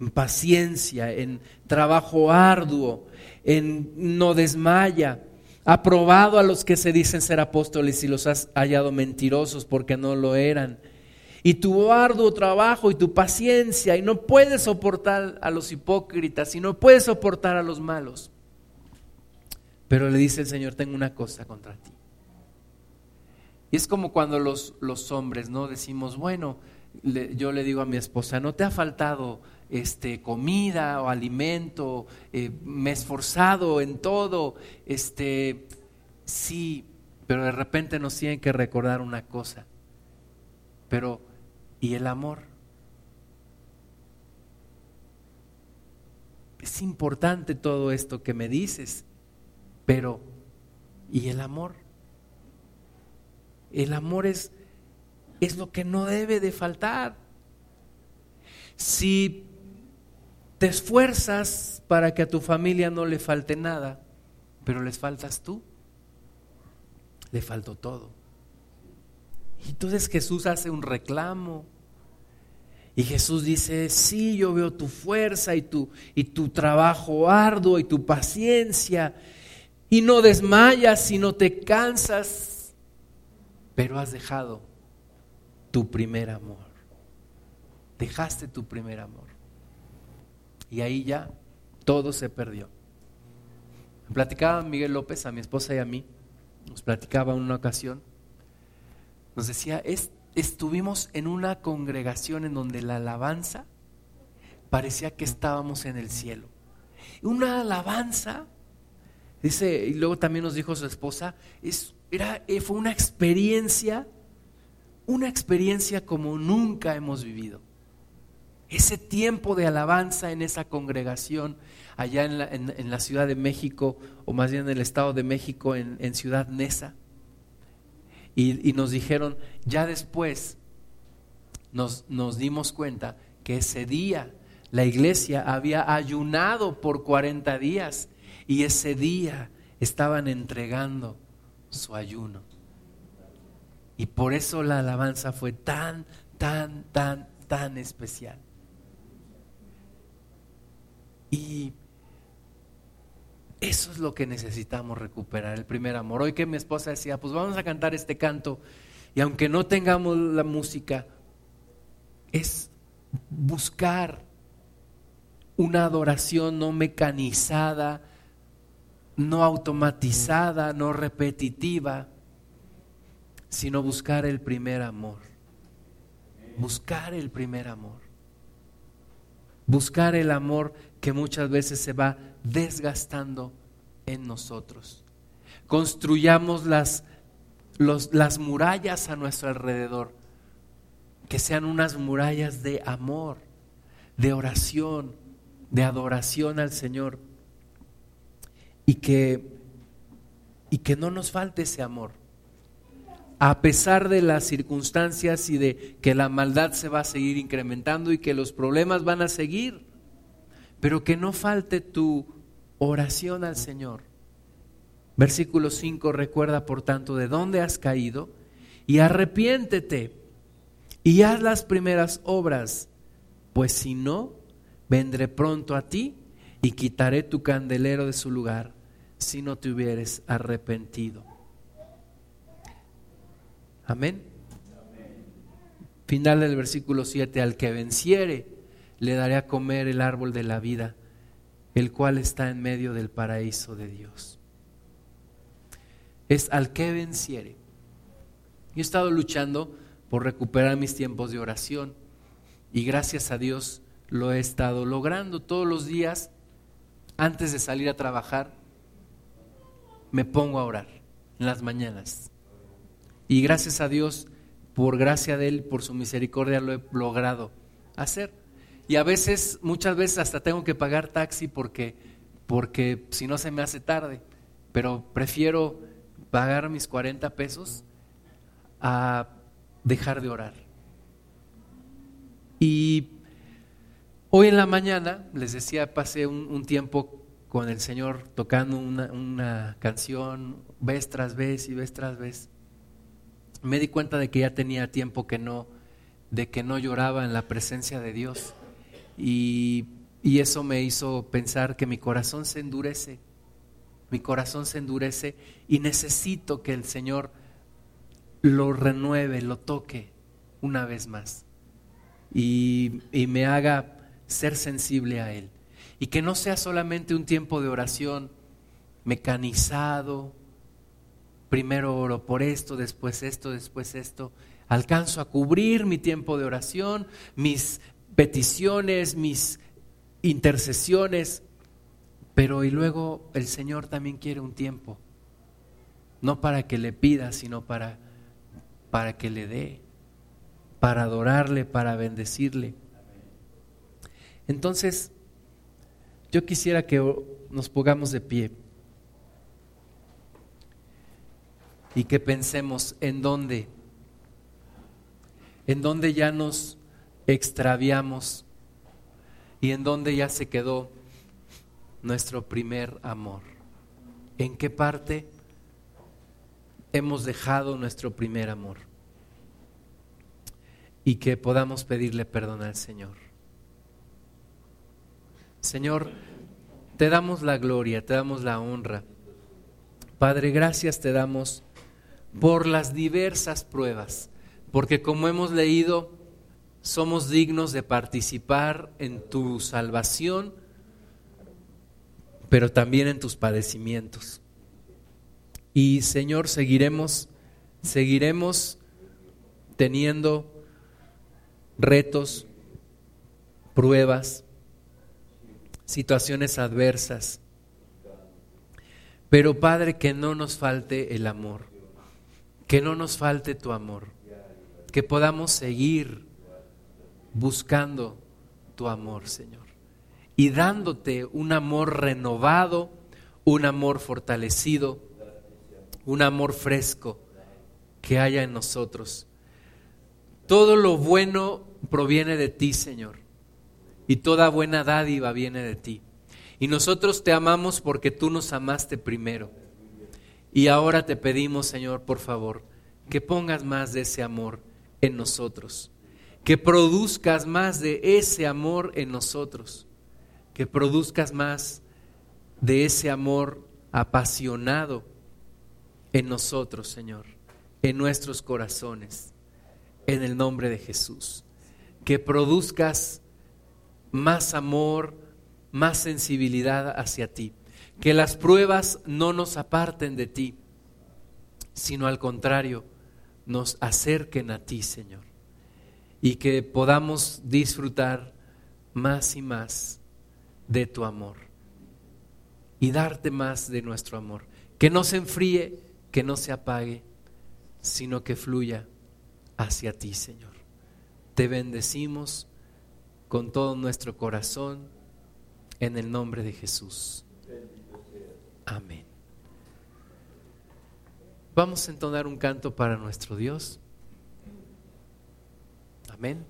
en paciencia, en trabajo arduo, en no desmaya. Ha probado a los que se dicen ser apóstoles y los has hallado mentirosos porque no lo eran. Y tu arduo trabajo y tu paciencia, y no puedes soportar a los hipócritas y no puedes soportar a los malos. Pero le dice el Señor, tengo una cosa contra ti. Y es como cuando los, los hombres, ¿no? Decimos, bueno, yo le digo a mi esposa, ¿no te ha faltado este, comida o alimento? Eh, me he esforzado en todo. Este, sí, pero de repente nos tienen que recordar una cosa. Pero, ¿y el amor? Es importante todo esto que me dices, pero ¿y el amor? El amor es, es lo que no debe de faltar. Si te esfuerzas para que a tu familia no le falte nada, pero les faltas tú, le faltó todo. Y entonces Jesús hace un reclamo. Y Jesús dice, sí, yo veo tu fuerza y tu, y tu trabajo arduo y tu paciencia. Y no desmayas y no te cansas, pero has dejado tu primer amor. Dejaste tu primer amor. Y ahí ya todo se perdió. Platicaba Miguel López a mi esposa y a mí, nos platicaba en una ocasión, nos decía, estuvimos en una congregación en donde la alabanza parecía que estábamos en el cielo. Una alabanza, dice, y luego también nos dijo su esposa, es, era, eh, fue una experiencia, una experiencia como nunca hemos vivido ese tiempo de alabanza en esa congregación allá en la, Ciudad de México, o más bien en el Estado de México, en, Ciudad Nesa. Y, nos dijeron, ya después nos, nos dimos cuenta que ese día la iglesia había ayunado por 40 días y ese día estaban entregando su ayuno. Y por eso la alabanza fue tan, tan, tan, tan especial. Y eso es lo que necesitamos recuperar, el primer amor. Hoy que mi esposa decía, pues vamos a cantar este canto, y aunque no tengamos la música, es buscar una adoración no mecanizada, no automatizada, no repetitiva, sino buscar el primer amor. Buscar el primer amor. Buscar el amor que muchas veces se va desgastando en nosotros. Construyamos las, las murallas a nuestro alrededor, que sean unas murallas de amor, de oración, de adoración al Señor, y que, y que no nos falte ese amor. A pesar de las circunstancias y de que la maldad se va a seguir incrementando y que los problemas van a seguir, pero que no falte tu oración al Señor. Versículo 5 recuerda por tanto de dónde has caído y arrepiéntete y haz las primeras obras, pues si no, vendré pronto a ti y quitaré tu candelero de su lugar si no te hubieres arrepentido. Amén. Final del versículo 7, al que venciere le daré a comer el árbol de la vida, el cual está en medio del paraíso de Dios. Es al que venciere. Yo he estado luchando por recuperar mis tiempos de oración y gracias a Dios lo he estado logrando todos los días. Antes de salir a trabajar, me pongo a orar en las mañanas. Y gracias a Dios, por gracia de Él, por su misericordia, lo he logrado hacer. Y a veces, muchas veces hasta tengo que pagar taxi porque, porque si no se me hace tarde. Pero prefiero pagar mis 40 pesos a dejar de orar. Y Hoy en la mañana, les decía, pasé un, tiempo con el Señor tocando una, canción, vez tras vez y vez tras vez. Me di cuenta de que ya tenía tiempo que no, de que no lloraba en la presencia de Dios. Y, y eso me hizo pensar que mi corazón se endurece, mi corazón se endurece y necesito que el Señor lo renueve, lo toque una vez más y, y me haga ser sensible a Él. Y que no sea solamente un tiempo de oración mecanizado, primero oro por esto, después esto, después esto. Alcanzo a cubrir mi tiempo de oración, mis peticiones, mis intercesiones, pero y luego el Señor también quiere un tiempo, no para que le pida, sino para, para que le dé, para adorarle, para bendecirle. Entonces, yo quisiera que nos pongamos de pie y que pensemos en dónde, en dónde ya nos extraviamos y en dónde ya se quedó nuestro primer amor. ¿En qué parte hemos dejado nuestro primer amor? Y que podamos pedirle perdón al Señor. Señor, te damos la gloria, te damos la honra. Padre, gracias te damos por las diversas pruebas, porque como hemos leído, somos dignos de participar en tu salvación, pero también en tus padecimientos. Y Señor, seguiremos, seguiremos teniendo retos, pruebas, situaciones adversas. Pero Padre, que no nos falte el amor, que no nos falte tu amor, que podamos seguir buscando tu amor, Señor, y dándote un amor renovado, un amor fortalecido, un amor fresco que haya en nosotros. Todo lo bueno proviene de ti, Señor y toda buena dádiva viene de ti. Y nosotros te amamos porque tú nos amaste primero. Y ahora te pedimos, Señor, por favor, que pongas más de ese amor en nosotros, que produzcas más de ese amor en nosotros, que produzcas más de ese amor apasionado en nosotros, Señor, en nuestros corazones, en el nombre de Jesús. Que produzcas más amor, más sensibilidad hacia ti. Que las pruebas no nos aparten de ti, sino al contrario, nos acerquen a ti, Señor. Y que podamos disfrutar más y más de tu amor. Y darte más de nuestro amor. Que no se enfríe, que no se apague, sino que fluya hacia ti, Señor. Te bendecimos con todo nuestro corazón en el nombre de Jesús. Amén. Vamos a entonar un canto para nuestro Dios. Amén.